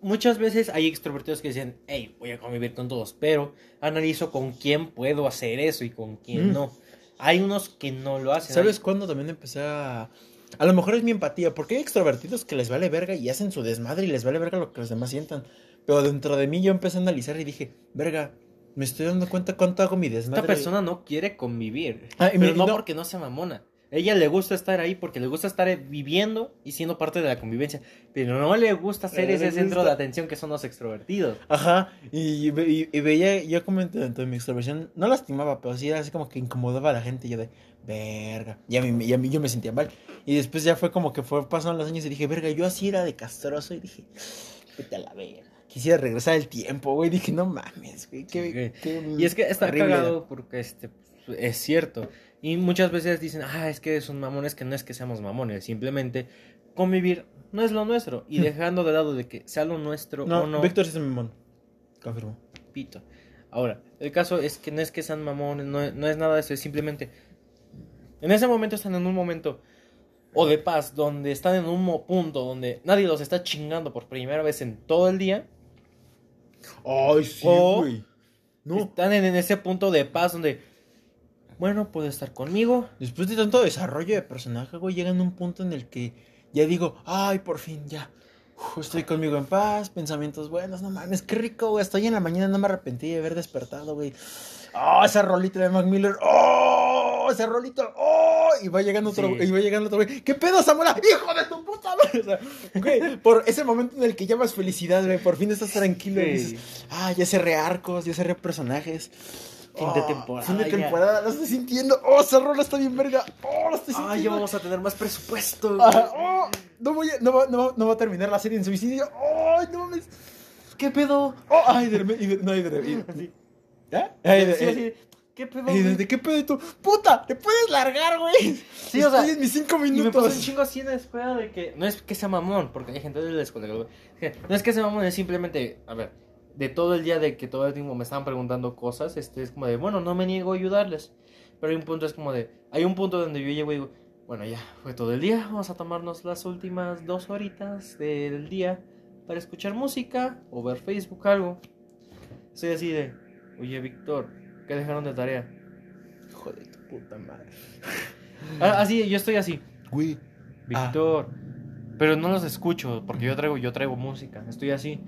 [SPEAKER 1] Muchas veces hay extrovertidos que dicen, hey, voy a convivir con todos, pero analizo con quién puedo hacer eso y con quién
[SPEAKER 2] Mm.
[SPEAKER 1] no. Hay unos que no lo hacen.
[SPEAKER 2] ¿Sabes cuándo también empecé a... A lo mejor es mi empatía, porque hay extrovertidos que les vale verga y hacen su desmadre y les vale verga lo que los demás sientan. Pero dentro de mí yo empecé a analizar y dije, verga, me estoy dando cuenta cuánto hago mi desmadre.
[SPEAKER 1] Esta persona no quiere convivir.
[SPEAKER 2] Ah,
[SPEAKER 1] pero
[SPEAKER 2] me-
[SPEAKER 1] no,
[SPEAKER 2] no.
[SPEAKER 1] porque no sea mamona. Ella le gusta estar ahí porque le gusta estar viviendo y siendo parte de la convivencia. Pero no le gusta ser
[SPEAKER 2] Eh,
[SPEAKER 1] ese centro
[SPEAKER 2] gusta.
[SPEAKER 1] de atención que son los extrovertidos.
[SPEAKER 2] Ajá, y, y- y veía, yo como dentro de mi extroversión, no lastimaba, pero sí era así como que incomodaba a la gente. Yo de, verga, y a mí, y a mí yo me sentía mal. Y después ya fue como que fue pasando los años y dije, verga, yo así era de castroso. Y dije, vete a la verga. Quisiera regresar el tiempo, güey. Dije, no mames, güey. qué-
[SPEAKER 1] Sí, güey.
[SPEAKER 2] qué
[SPEAKER 1] Y es que está
[SPEAKER 2] horrible
[SPEAKER 1] cagado porque este es cierto. Y muchas veces dicen, ah, es que son mamones, que no es que seamos mamones, simplemente convivir no es lo nuestro. Y
[SPEAKER 2] Hmm.
[SPEAKER 1] dejando de lado de que sea lo nuestro
[SPEAKER 2] No,
[SPEAKER 1] o no,
[SPEAKER 2] Víctor es un mamón. Confirmo.
[SPEAKER 1] pito. Ahora, el caso es que no es que sean mamones, no, no es nada de eso, es simplemente. En ese momento están en un momento o de paz, donde están en un punto donde nadie los está chingando por primera vez en todo el día.
[SPEAKER 2] Ay, sí, güey. No,
[SPEAKER 1] Están en, en ese punto de paz donde, bueno, puede estar conmigo.
[SPEAKER 2] después de tanto desarrollo de personaje, güey, llegan a un punto en el que ya digo, ay, por fin, ya. Uf, estoy conmigo en paz, pensamientos buenos, no mames, qué rico, güey. Estoy en la mañana, no me arrepentí de haber despertado, güey. Oh, esa rolita de Mac Miller. Oh, ese rolito. Oh, y va llegando otro,
[SPEAKER 1] Sí.
[SPEAKER 2] y va llegando otro güey. ¿Qué pedo, Samuela? Hijo de tu puta madre. O sea, güey, por ese momento en el que llamas felicidad, güey, por fin estás tranquilo y
[SPEAKER 1] Sí.
[SPEAKER 2] dices, ah, ya cerré arcos, ya cerré personajes.
[SPEAKER 1] Fin de
[SPEAKER 2] Oh,
[SPEAKER 1] temporada,
[SPEAKER 2] Fin de temporada, lo estoy sintiendo. Oh, esa rola está bien verga. Oh, lo estoy sintiendo.
[SPEAKER 1] Ay, ya vamos a tener más presupuesto.
[SPEAKER 2] Ah, oh, no, voy a, no, va, no, va, no va a terminar la serie en suicidio. ¡Ay, no mames!
[SPEAKER 1] ¿Qué pedo?
[SPEAKER 2] Oh, ay, de, de- no, de. ¿Eh? Ay, de-
[SPEAKER 1] Sí,
[SPEAKER 2] eh,
[SPEAKER 1] así. ¿Qué pedo? güey?
[SPEAKER 2] ¿De qué pedo y tú? ¡Puta! ¡Te puedes largar, güey!
[SPEAKER 1] Sí, o sea,
[SPEAKER 2] Estoy en mis cinco
[SPEAKER 1] Y me pasó un
[SPEAKER 2] minutos.
[SPEAKER 1] chingo así en la escuela de que no es que sea mamón, porque hay gente de la escuela güey, no es que sea mamón, es simplemente, a ver, de todo el día de que todo el tiempo me estaban preguntando cosas, este es como de, bueno, no me niego a ayudarles, pero hay un punto es como de, hay un punto donde yo llego y digo, bueno, ya fue todo el día, vamos a tomarnos las últimas dos horitas del día para escuchar música o ver Facebook algo. Soy así de, oye, Víctor, ¿qué dejaron de tarea?
[SPEAKER 2] Hijo de tu puta madre.
[SPEAKER 1] Ah, así, yo estoy así.
[SPEAKER 2] Güey.
[SPEAKER 1] Víctor. Pero no los escucho, porque yo traigo, yo traigo música. Estoy así.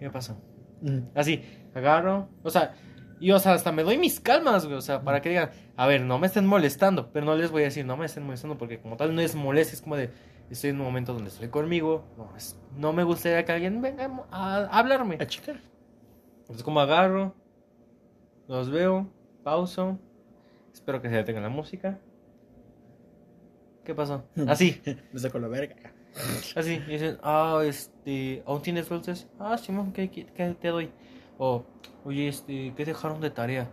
[SPEAKER 1] ¿Qué pasó?
[SPEAKER 2] Mm.
[SPEAKER 1] Así, agarro. O sea, y o sea, hasta me doy mis calmas, güey. O sea, para que digan, a ver, no me estén molestando. Pero no les voy a decir, no me estén molestando, porque como tal no es molestia, es como de, estoy en un momento donde estoy conmigo. No, es- no me gustaría que alguien venga a, a hablarme.
[SPEAKER 2] ¿A chica?
[SPEAKER 1] Entonces, como agarro, los veo, pauso, espero que se detenga la música. ¿Qué pasó? Así,
[SPEAKER 2] Me saco la verga.
[SPEAKER 1] Así. Y dicen, ah, este, ¿aún tienes dulces? Ah, Simón, ¿qué, qué, qué te doy? O, oye, este, ¿qué dejaron de tarea?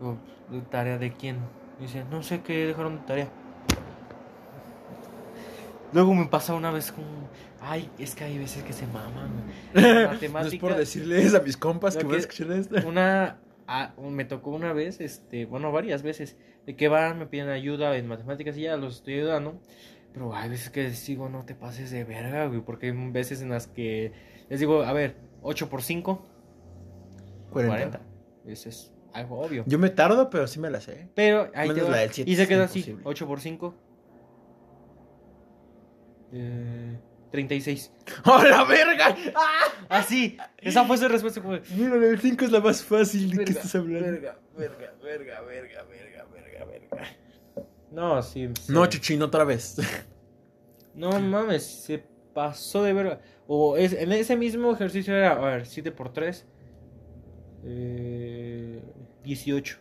[SPEAKER 1] O, ¿de tarea de quién? Y dicen, no sé qué dejaron de tarea. Luego me pasa una vez como, ay, es que hay veces que se maman.
[SPEAKER 2] No
[SPEAKER 1] Matemática.
[SPEAKER 2] es por decirles a mis compas que voy a escuchar esto.
[SPEAKER 1] una a- me tocó una vez este bueno varias veces de que van me piden ayuda en matemáticas y ya los estoy ayudando pero hay veces que les digo no te pases de verga güey porque hay veces en las que les digo a ver 8 por 5 40 eso es algo obvio
[SPEAKER 2] Yo me tardo, pero sí me la sé.
[SPEAKER 1] pero ahí te
[SPEAKER 2] Menos
[SPEAKER 1] va.
[SPEAKER 2] la del siete,
[SPEAKER 1] y se queda así
[SPEAKER 2] imposible.
[SPEAKER 1] 8 por 5 eh, 36
[SPEAKER 2] ¡Oh, la verga! ¡Ah!
[SPEAKER 1] así esa fue su respuesta de,
[SPEAKER 2] Mira, el 5 es la más fácil. ¿De qué
[SPEAKER 1] Verga,
[SPEAKER 2] estás hablando?
[SPEAKER 1] verga, verga, verga, verga, verga, verga, verga. No, sí. sí.
[SPEAKER 2] No, Chuchín, otra vez.
[SPEAKER 1] No mames, se pasó de verga. O es, en ese mismo ejercicio era, a ver, 7 por 3. Eh, 18.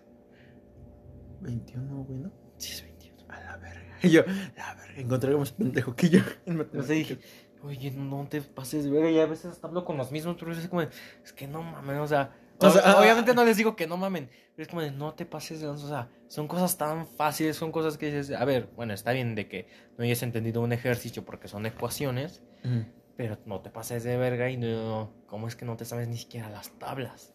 [SPEAKER 2] 21, güey, ¿no?
[SPEAKER 1] Sí, es 21.
[SPEAKER 2] A la verga. Y yo, la verga, encontré más pendejo que yo. matemáticas.
[SPEAKER 1] dije, oye, no te pases de verga. Y a veces hablo con los mismos, pero es como, es que no mames, o sea.
[SPEAKER 2] O sea,
[SPEAKER 1] ob-
[SPEAKER 2] ah,
[SPEAKER 1] obviamente no les digo que no mamen, pero es como de no te pases de lanza, o sea, son cosas tan fáciles, son cosas que dices, a ver, bueno, está bien de que no hayas entendido un ejercicio porque son ecuaciones. Pero no te pases de verga y no. ¿Cómo es que no te sabes ni siquiera las tablas?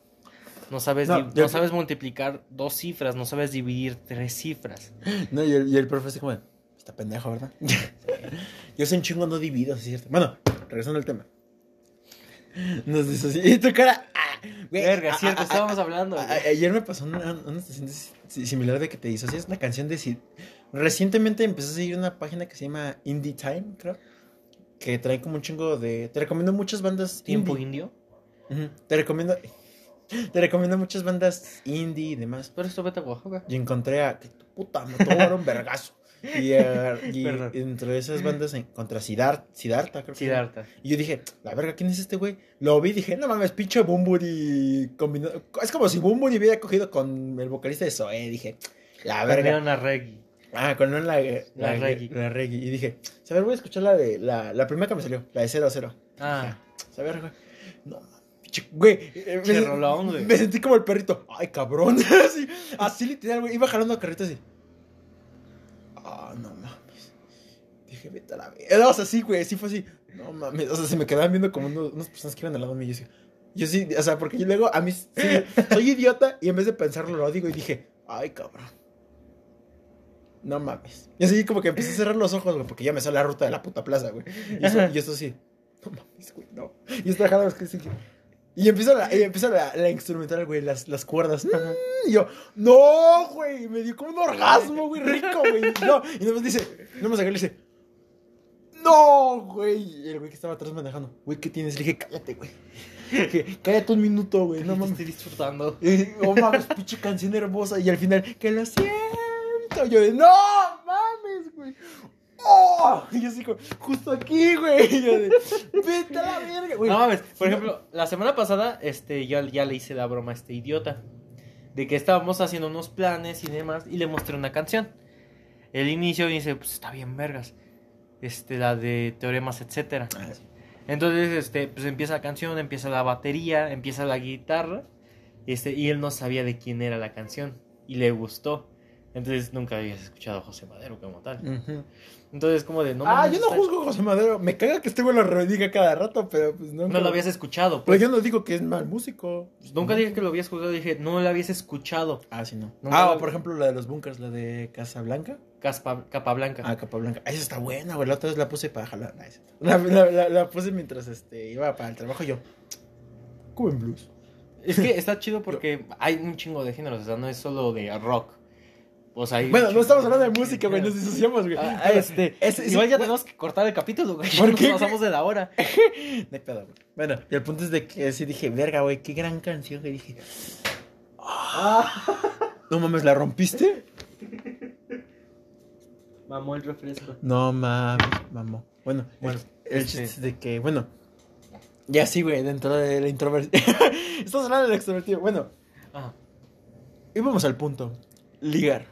[SPEAKER 1] No sabes,
[SPEAKER 2] No,
[SPEAKER 1] no sabes multiplicar dos cifras, no sabes dividir tres cifras.
[SPEAKER 2] No, y el, y el profe así como, de, está pendejo, ¿verdad? yo soy un chingo no divido, ¿sí es cierto? Bueno, regresando al tema. Nos dice así, y tu cara, ah, güey,
[SPEAKER 1] Verga, cierto, estábamos hablando. güey.
[SPEAKER 2] ayer me pasó una, una situación similar de que te hizo así, es una canción de... si- Recientemente empecé a seguir una página que se llama Indie Time, creo, que trae como un chingo de... Te recomiendo muchas bandas
[SPEAKER 1] Tiempo
[SPEAKER 2] indie.
[SPEAKER 1] indio.
[SPEAKER 2] Te recomiendo... Te recomiendo muchas bandas indie y demás.
[SPEAKER 1] Pero esto vete a Oaxaca.
[SPEAKER 2] Y encontré a. Que tu puta, me tomó un vergazo. Y, eh, y entre esas bandas encontré a Sidar- Siddhartha, creo que.
[SPEAKER 1] Siddhartha.
[SPEAKER 2] Y yo dije, la verga, ¿quién es este güey? Lo vi y dije, no mames, pinche Bumburi combinado. Es como si Bumburi hubiera cogido con el vocalista de Zoé. Dije, la verga.
[SPEAKER 1] Perdieron a Reggie.
[SPEAKER 2] Ah, con la, la,
[SPEAKER 1] La reggae.
[SPEAKER 2] la reggae. Y dije, a ver, voy a escuchar la de. La, la primera que me salió, la de 0 a 0.
[SPEAKER 1] Ah,
[SPEAKER 2] A ver, güey. No, pinche- güey. eh, me,
[SPEAKER 1] güey.
[SPEAKER 2] me sentí como el perrito. Ay, cabrón. así, así literal, güey. Iba jalando carrito así. No mames. Dije, vete a la verga. O sea, güey. Sí fue así. No mames. O sea, se me quedaban viendo como unas personas que iban al lado mío. Yo sí, yo sí, o sea, porque yo luego a mí sí, soy idiota y en vez de pensarlo lo digo y dije, ay, cabrón. No mames. Y así como que empecé a cerrar los ojos, güey, porque ya me sale la ruta de la puta plaza, güey. Y eso, y sí. No mames, güey, no. Y está jalando los que sí. Y empieza la, y empieza la, la instrumental, güey, las, las cuerdas.
[SPEAKER 1] Ajá.
[SPEAKER 2] Y yo, no, güey. Me dio como un orgasmo, güey, rico, güey. No, y nomás dice, no me saqué, le dice, no, güey. Y el güey que estaba atrás manejando, güey, ¿qué tienes? Le dije, cállate, güey. Dije, cállate un minuto, güey, no mames.
[SPEAKER 1] estoy disfrutando.
[SPEAKER 2] Y, oh mames, pinche canción hermosa. Y al final, que lo siento. Yo no mames, güey. Oh, y yo así, como, justo aquí, güey. Y yo de, vete a la verga, güey.
[SPEAKER 1] No mames, por ejemplo, la semana pasada, este, yo ya le hice la broma a este idiota. De que estábamos haciendo unos planes y demás, y le mostré una canción. El inicio dice, pues está bien, vergas. Este, la de teoremas, etcétera.
[SPEAKER 2] Ah.
[SPEAKER 1] Entonces, este, pues empieza la canción, empieza la batería, empieza la guitarra. Este, y él no sabía de quién era la canción. Y le gustó. Entonces nunca habías escuchado a José Madero como tal.
[SPEAKER 2] Ujú.
[SPEAKER 1] Entonces, como de no
[SPEAKER 2] ah, yo no
[SPEAKER 1] está-
[SPEAKER 2] juzgo a José Madero. Me caga que este güey lo rediga cada rato, pero pues nunca.
[SPEAKER 1] No lo habías escuchado.
[SPEAKER 2] Pero
[SPEAKER 1] Pues.
[SPEAKER 2] yo no digo que es mal músico.
[SPEAKER 1] Pues nunca dije que lo habías jugado, dije, no lo habías escuchado.
[SPEAKER 2] Ah, sí, no.
[SPEAKER 1] Nunca
[SPEAKER 2] ah,
[SPEAKER 1] lo-
[SPEAKER 2] por ejemplo, la de los bunkers, la de Casablanca.
[SPEAKER 1] Caspa, capa blanca.
[SPEAKER 2] Ah, Capablanca. Esa está buena, güey. La otra vez la puse para jalar. La, la, la, la puse mientras este, iba para el trabajo yo. Cuban Blues.
[SPEAKER 1] Es que está chido porque hay un chingo de géneros, o sea, no es solo de rock. O sea,
[SPEAKER 2] Bueno, no estamos hablando de música, güey. Nos disociamos, güey.
[SPEAKER 1] Ah, este, igual ya tenemos que cortar el capítulo, güey.
[SPEAKER 2] ¿Por
[SPEAKER 1] Nos pasamos de la hora.
[SPEAKER 2] No hay pedo, güey. Bueno, y el punto es de que sí dije, verga, güey, qué gran canción. Que dije, "Ah". no mames, ¿la rompiste?
[SPEAKER 1] Mamó el refresco.
[SPEAKER 2] No mames, mamó. Bueno,
[SPEAKER 1] Bueno,
[SPEAKER 2] el, el
[SPEAKER 1] este-
[SPEAKER 2] chiste es de que, bueno, ya sí, güey, dentro de la introversión. Estamos hablando del extrovertido. Bueno,
[SPEAKER 1] Ah,
[SPEAKER 2] íbamos al punto. Ligar.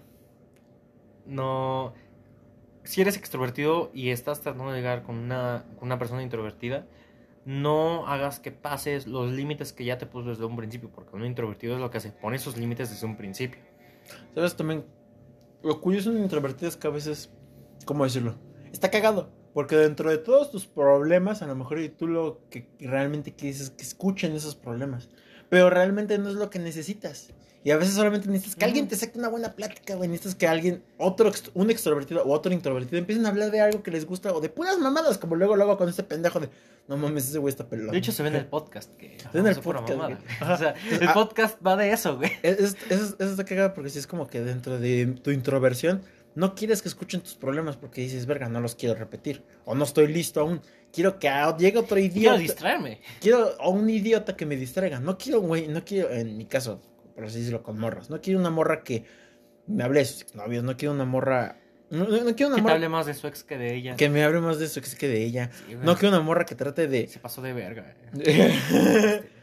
[SPEAKER 1] No. Si eres extrovertido y estás tratando de llegar con una, una persona introvertida, no hagas que pases los límites que ya te puso desde un principio, porque un introvertido es lo que hace, pone esos límites desde un principio.
[SPEAKER 2] ¿Sabes también? Lo curioso de introvertido es que a veces, ¿cómo decirlo? Está cagado. Porque dentro de todos tus problemas, a lo mejor y tú lo que realmente quieres es que escuchen esos problemas. Pero realmente no es lo que necesitas. Y a veces solamente necesitas que alguien te saque una buena plática, güey. Necesitas que alguien, otro, un extrovertido o otro introvertido, empiecen a hablar de algo que les gusta o de puras mamadas, como luego, luego con este pendejo de, no mames, ese güey está pelón.
[SPEAKER 1] De hecho, se ve en el podcast que
[SPEAKER 2] en el
[SPEAKER 1] eso fue una
[SPEAKER 2] podcast.
[SPEAKER 1] O sea, el
[SPEAKER 2] Ah.
[SPEAKER 1] podcast va de eso, güey.
[SPEAKER 2] Es- es- Eso, está cagado porque sí es como que dentro de tu introversión no quieres que escuchen tus problemas porque dices, verga, no los quiero repetir. O no estoy listo aún. Quiero que llegue otro
[SPEAKER 1] Quiero
[SPEAKER 2] idiota.
[SPEAKER 1] distraerme.
[SPEAKER 2] Quiero a un idiota que me distraiga. No quiero, güey, no quiero, en mi caso, por así decirlo, con morras. No quiero una morra que me hable de sus novios. No quiero una morra. No, no- no quiero una
[SPEAKER 1] Que
[SPEAKER 2] morra
[SPEAKER 1] hable más de su ex que de ella.
[SPEAKER 2] que me hable más de eso que, que de ella.
[SPEAKER 1] Sí.
[SPEAKER 2] No quiero una morra que trate de.
[SPEAKER 1] Se pasó de verga. güey.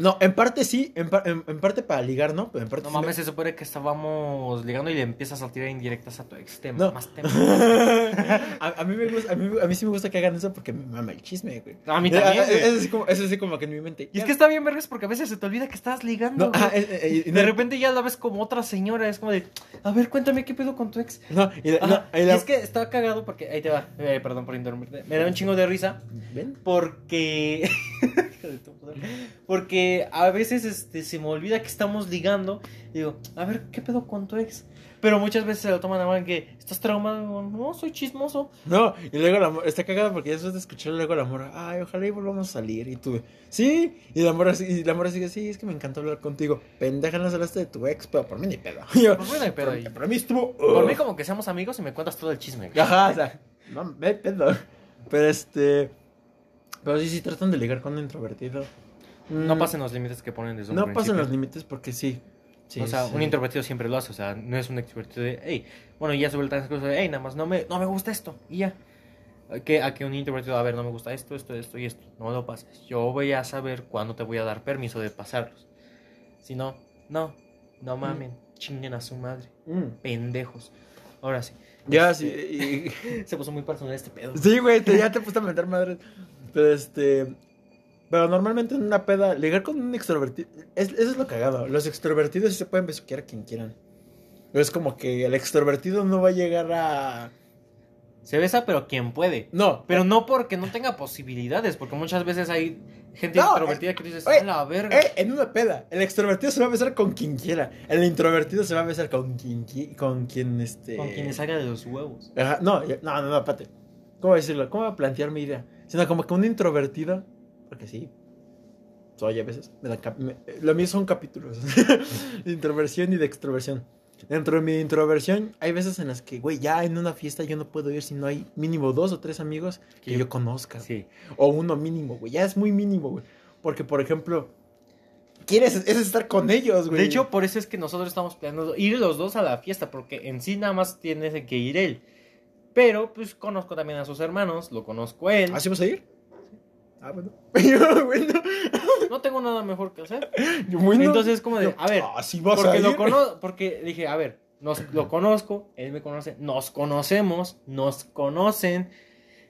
[SPEAKER 2] no, en parte sí, en, par- en- en parte para ligar, ¿no? Pero en parte
[SPEAKER 1] No
[SPEAKER 2] sí
[SPEAKER 1] mames, se supone que estábamos ligando y le empiezas a tirar indirectas a tu ex. Te
[SPEAKER 2] No.
[SPEAKER 1] más
[SPEAKER 2] a, a mí me gusta, a, mí, a mí sí me gusta que hagan eso porque me mama el chisme, güey.
[SPEAKER 1] A mí también, güey.
[SPEAKER 2] Eso es así como, eso es así como que en mi mente.
[SPEAKER 1] Y es que está bien vergas porque a veces se te olvida que estás ligando.
[SPEAKER 2] No, ah, eh, eh, no-
[SPEAKER 1] de repente ya la ves como otra señora. Es como de, a ver, cuéntame qué pedo con tu ex.
[SPEAKER 2] No, y, la- y la-
[SPEAKER 1] es que está cagado porque, ahí te va, eh, perdón por interrumpirte, me da un chingo de risa
[SPEAKER 2] ¿Ven?
[SPEAKER 1] porque, porque a veces este, se me olvida que estamos ligando digo, a ver, ¿qué pedo con tu ex? Pero muchas veces se lo toman a mal que estás traumado, Digo, no, soy chismoso.
[SPEAKER 2] No, y luego la mo- está cagado porque después de escuchar luego la mora, ay, ojalá y volvamos a salir. Y tú, sí, y la mora, y la mora sigue, sí, es que me encantó hablar contigo. Pendeja, no hablaste de tu ex, pero por mí ni pedo. Yo,
[SPEAKER 1] Por mí no hay pedo
[SPEAKER 2] por, mí estuvo.
[SPEAKER 1] Por mí como que seamos amigos y me cuentas todo el chisme.
[SPEAKER 2] Ajá, o sea, no me pedo. Pero este. Pero sí, sí, tratan de ligar con un introvertido.
[SPEAKER 1] No
[SPEAKER 2] Mm,
[SPEAKER 1] pasen los límites que ponen desde un
[SPEAKER 2] No pasen los límites porque sí. sí
[SPEAKER 1] o sea,
[SPEAKER 2] sí.
[SPEAKER 1] un introvertido siempre lo hace, o sea, no es un extrovertido de, hey, bueno, ya se vuelve tan cosas de, hey, nada más, no me, no me gusta esto, y ya. Que, a que un introvertido, a ver, no me gusta esto, esto, esto y esto, no lo pases. Yo voy a saber cuándo te voy a dar permiso de pasarlos. Si no, no, no mamen, chinguen a su madre,
[SPEAKER 2] Mm.
[SPEAKER 1] pendejos. Ahora sí.
[SPEAKER 2] Ya,
[SPEAKER 1] Este,
[SPEAKER 2] sí. y-
[SPEAKER 1] Se puso muy personal este pedo.
[SPEAKER 2] Sí, güey, te- ya te puse a meter madres. Pero este. Pero normalmente en una peda, ligar con un extrovertido. Es, eso es lo cagado. Los extrovertidos se pueden besuquear a quien quieran. Pero es como que el extrovertido no va a llegar a.
[SPEAKER 1] Se besa, pero quien puede.
[SPEAKER 2] No,
[SPEAKER 1] Pero no porque no tenga posibilidades, porque muchas veces hay gente
[SPEAKER 2] No,
[SPEAKER 1] introvertida que tú dices,
[SPEAKER 2] oye,
[SPEAKER 1] a la verga.
[SPEAKER 2] Eh, en una peda. El extrovertido se va a besar con quien quiera. El introvertido se va a besar con quien qui- con quien este.
[SPEAKER 1] Con quien le salga de los huevos.
[SPEAKER 2] Ajá, no, no, no, no, espérate. ¿Cómo decirlo? ¿Cómo voy a plantear mi idea? Sino como que un introvertido, porque sí, soy a veces, me me- lo mío son capítulos de introversión y de extroversión. Dentro de mi introversión, hay veces en las que, güey, ya en una fiesta yo no puedo ir si no hay mínimo dos o tres amigos que
[SPEAKER 1] Que-
[SPEAKER 2] yo conozca.
[SPEAKER 1] Sí.
[SPEAKER 2] O uno mínimo, güey. Ya es muy mínimo, güey. Porque, por ejemplo, quieres es estar con ellos, güey.
[SPEAKER 1] De hecho, por eso es que nosotros estamos planeando ir los dos a la fiesta, porque en sí nada más tiene que ir él. Pero, pues, conozco también a sus hermanos, lo conozco a él.
[SPEAKER 2] ¿así vas a ir? Ah, bueno. bueno.
[SPEAKER 1] No tengo nada mejor que hacer.
[SPEAKER 2] Yo, bueno.
[SPEAKER 1] Entonces, como de, a ver,
[SPEAKER 2] ¿así vas a
[SPEAKER 1] porque
[SPEAKER 2] ir?
[SPEAKER 1] lo conozco, porque dije, a ver, nos, lo conozco, él me conoce, nos conocemos, nos conocen.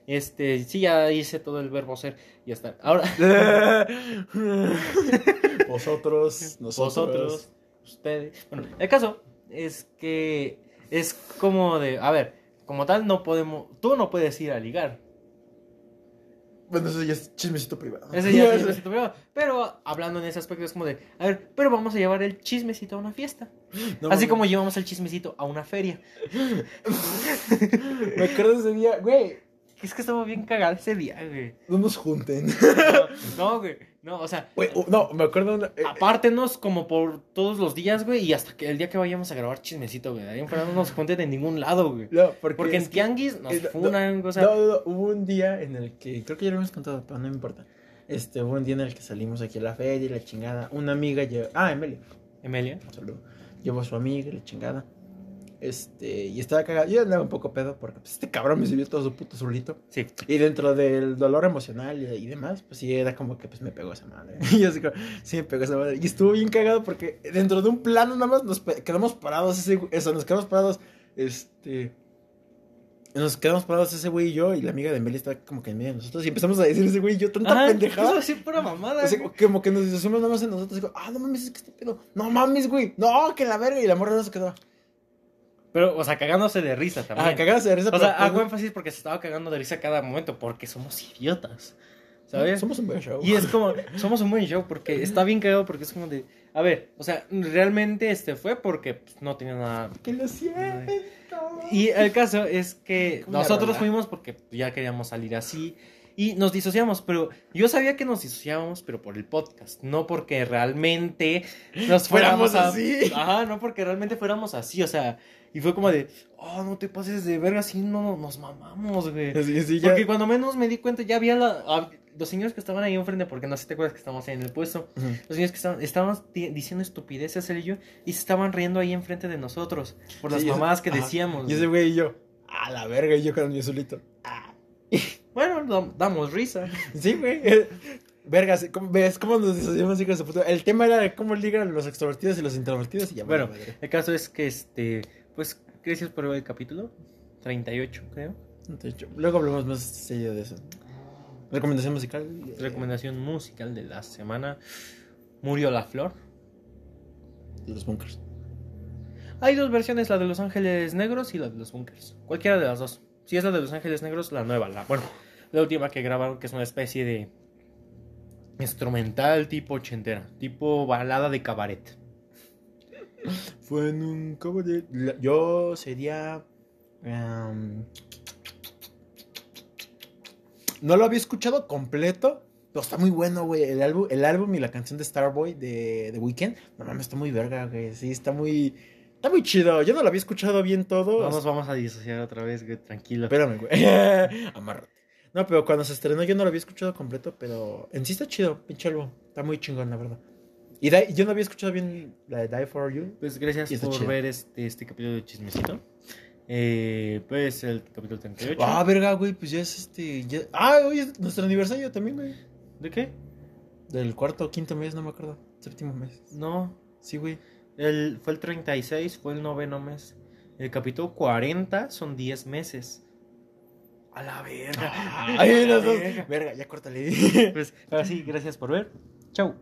[SPEAKER 1] Este, sí, ya hice todo el verbo ser, ya está. Ahora,
[SPEAKER 2] Vosotros, nosotros.
[SPEAKER 1] vosotros, ustedes. Bueno, el caso es que es como de, a ver, como tal no podemos, tú no puedes ir a ligar.
[SPEAKER 2] Bueno, eso ya es chismecito privado.
[SPEAKER 1] Ese ya es chismecito privado. Pero hablando en ese aspecto es como de, a ver, pero vamos a llevar el chismecito a una fiesta.
[SPEAKER 2] No,
[SPEAKER 1] Así como llevamos el chismecito a una feria.
[SPEAKER 2] Me acuerdo de ese día, güey.
[SPEAKER 1] Es que estaba bien cagado ese día, güey.
[SPEAKER 2] No nos junten.
[SPEAKER 1] No, no, güey. No, o sea,
[SPEAKER 2] no, me acuerdo una. eh,
[SPEAKER 1] apártenos como por todos los días, güey, y hasta que el día que vayamos a grabar chismecito, güey. Ahí no nos junten en ningún lado, güey.
[SPEAKER 2] no, porque,
[SPEAKER 1] Porque en Tianguis nos
[SPEAKER 2] eh, no,
[SPEAKER 1] funan, o sea.
[SPEAKER 2] no, no, no, hubo un día en el que, creo que ya lo hemos contado, pero no me importa. Este, hubo un día en el que salimos aquí a la feria y la chingada. Una amiga llevó, ah, Emilia,
[SPEAKER 1] Emilia.
[SPEAKER 2] un saludo. Llevó a su amiga y la chingada. Este, y estaba cagado. Yo andaba un poco pedo porque pues, este cabrón me sirvió todo su puto solito.
[SPEAKER 1] Sí.
[SPEAKER 2] Y dentro del dolor emocional y, y demás, pues sí, era como que pues me pegó esa madre. Y yo así como, sí me pegó esa madre. Y estuvo bien cagado porque dentro de un plano nada más nos quedamos parados, ese, eso, nos quedamos parados, este... Nos quedamos parados ese güey y yo, y la amiga de Meli estaba como que en medio de nosotros, y empezamos a decir ese güey y yo, tanta
[SPEAKER 1] Ajá,
[SPEAKER 2] pendejada.
[SPEAKER 1] Eso así pura mamada. Güey.
[SPEAKER 2] como que nos disociamos nada más en nosotros, y digo, ah, no mames, es que este pedo, no mames, güey, no, que la verga, y la morra no se quedó.
[SPEAKER 1] Pero, o sea, cagándose de risa también.
[SPEAKER 2] Ah, cagadas de risa.
[SPEAKER 1] o sea, hago
[SPEAKER 2] pues,
[SPEAKER 1] énfasis porque se estaba cagando de risa cada momento, porque somos idiotas. ¿Sabes?
[SPEAKER 2] Somos un buen show.
[SPEAKER 1] Y es como, somos un buen show porque está bien cagado porque es como de, a ver, o sea, realmente este fue porque pues, no tenía nada.
[SPEAKER 2] Que lo siento.
[SPEAKER 1] Y el caso es que nosotros fuimos porque ya queríamos salir así y nos disociamos, pero yo sabía que nos disociábamos, pero por el podcast, no porque realmente nos fuéramos
[SPEAKER 2] Fuéramos
[SPEAKER 1] a-
[SPEAKER 2] así.
[SPEAKER 1] Ajá, no porque realmente fuéramos así, o sea, y fue como de, oh, no te pases de verga, así no nos mamamos, güey.
[SPEAKER 2] Sí, sí, ya.
[SPEAKER 1] Porque cuando menos me di cuenta, ya había la, hab- los señores que estaban ahí enfrente, porque no sé si te acuerdas que estábamos ahí en el puesto. Los señores que estaban, estaban di- diciendo estupideces, él y yo, y se estaban riendo ahí enfrente de nosotros, por las
[SPEAKER 2] Sí, ese-
[SPEAKER 1] mamadas que
[SPEAKER 2] ajá.
[SPEAKER 1] decíamos.
[SPEAKER 2] Y ese
[SPEAKER 1] güey.
[SPEAKER 2] y yo, a la verga, y yo con mi solito.
[SPEAKER 1] Bueno, dam- damos risa.
[SPEAKER 2] Sí, güey. eh, Vergas, ¿cómo, ¿ves cómo nos disociamos, hijos de puta? El tema era de cómo ligan los extrovertidos y los introvertidos y ya
[SPEAKER 1] Bueno,
[SPEAKER 2] madre.
[SPEAKER 1] el caso es que, este, pues, gracias por ver el capítulo. 38, creo.
[SPEAKER 2] De hecho, Luego hablamos más serio de eso. Recomendación musical. eh,
[SPEAKER 1] Recomendación musical de la semana. Murió la flor.
[SPEAKER 2] Los bunkers.
[SPEAKER 1] Hay dos versiones, la de Los Ángeles Negros y la de los Bunkers. Cualquiera de las dos. Si es la de Los Ángeles Negros, la nueva, la bueno, la última que grabaron, que es una especie de instrumental tipo ochentera, tipo balada de cabaret.
[SPEAKER 2] Fue en un de... la- Yo sería... em, no lo había escuchado completo, pero está muy bueno, güey. El álbum, el álbum y la canción de Starboy de The Weeknd. No mames, está muy verga, güey. Sí, está muy... Está muy chido. Yo no lo había escuchado bien todo.
[SPEAKER 1] No nos vamos a disociar otra vez, güey, tranquilo.
[SPEAKER 2] Espérame, güey. Amárrate. No, pero cuando se estrenó yo no lo había escuchado completo, pero en sí está chido, pinche álbum. Está muy chingón, la verdad. Y yo no había escuchado bien la de Die For You.
[SPEAKER 1] Pues gracias por
[SPEAKER 2] chido.
[SPEAKER 1] ver este, este capítulo de Chismecito. Eh, pues el capítulo 38.
[SPEAKER 2] Ah, verga, güey, pues ya es este. ya- Ah, hoy es nuestro aniversario también, güey.
[SPEAKER 1] ¿De qué?
[SPEAKER 2] Del cuarto o quinto mes, no me acuerdo. Séptimo mes.
[SPEAKER 1] No,
[SPEAKER 2] Sí, güey.
[SPEAKER 1] el, fue el 36, fue el noveno mes. El capítulo 40 son 10 meses. A la verga.
[SPEAKER 2] Ay,
[SPEAKER 1] A la
[SPEAKER 2] los dos.
[SPEAKER 1] verga.
[SPEAKER 2] Verga, ya córtale.
[SPEAKER 1] Pues ahora sí, gracias por ver. Chau.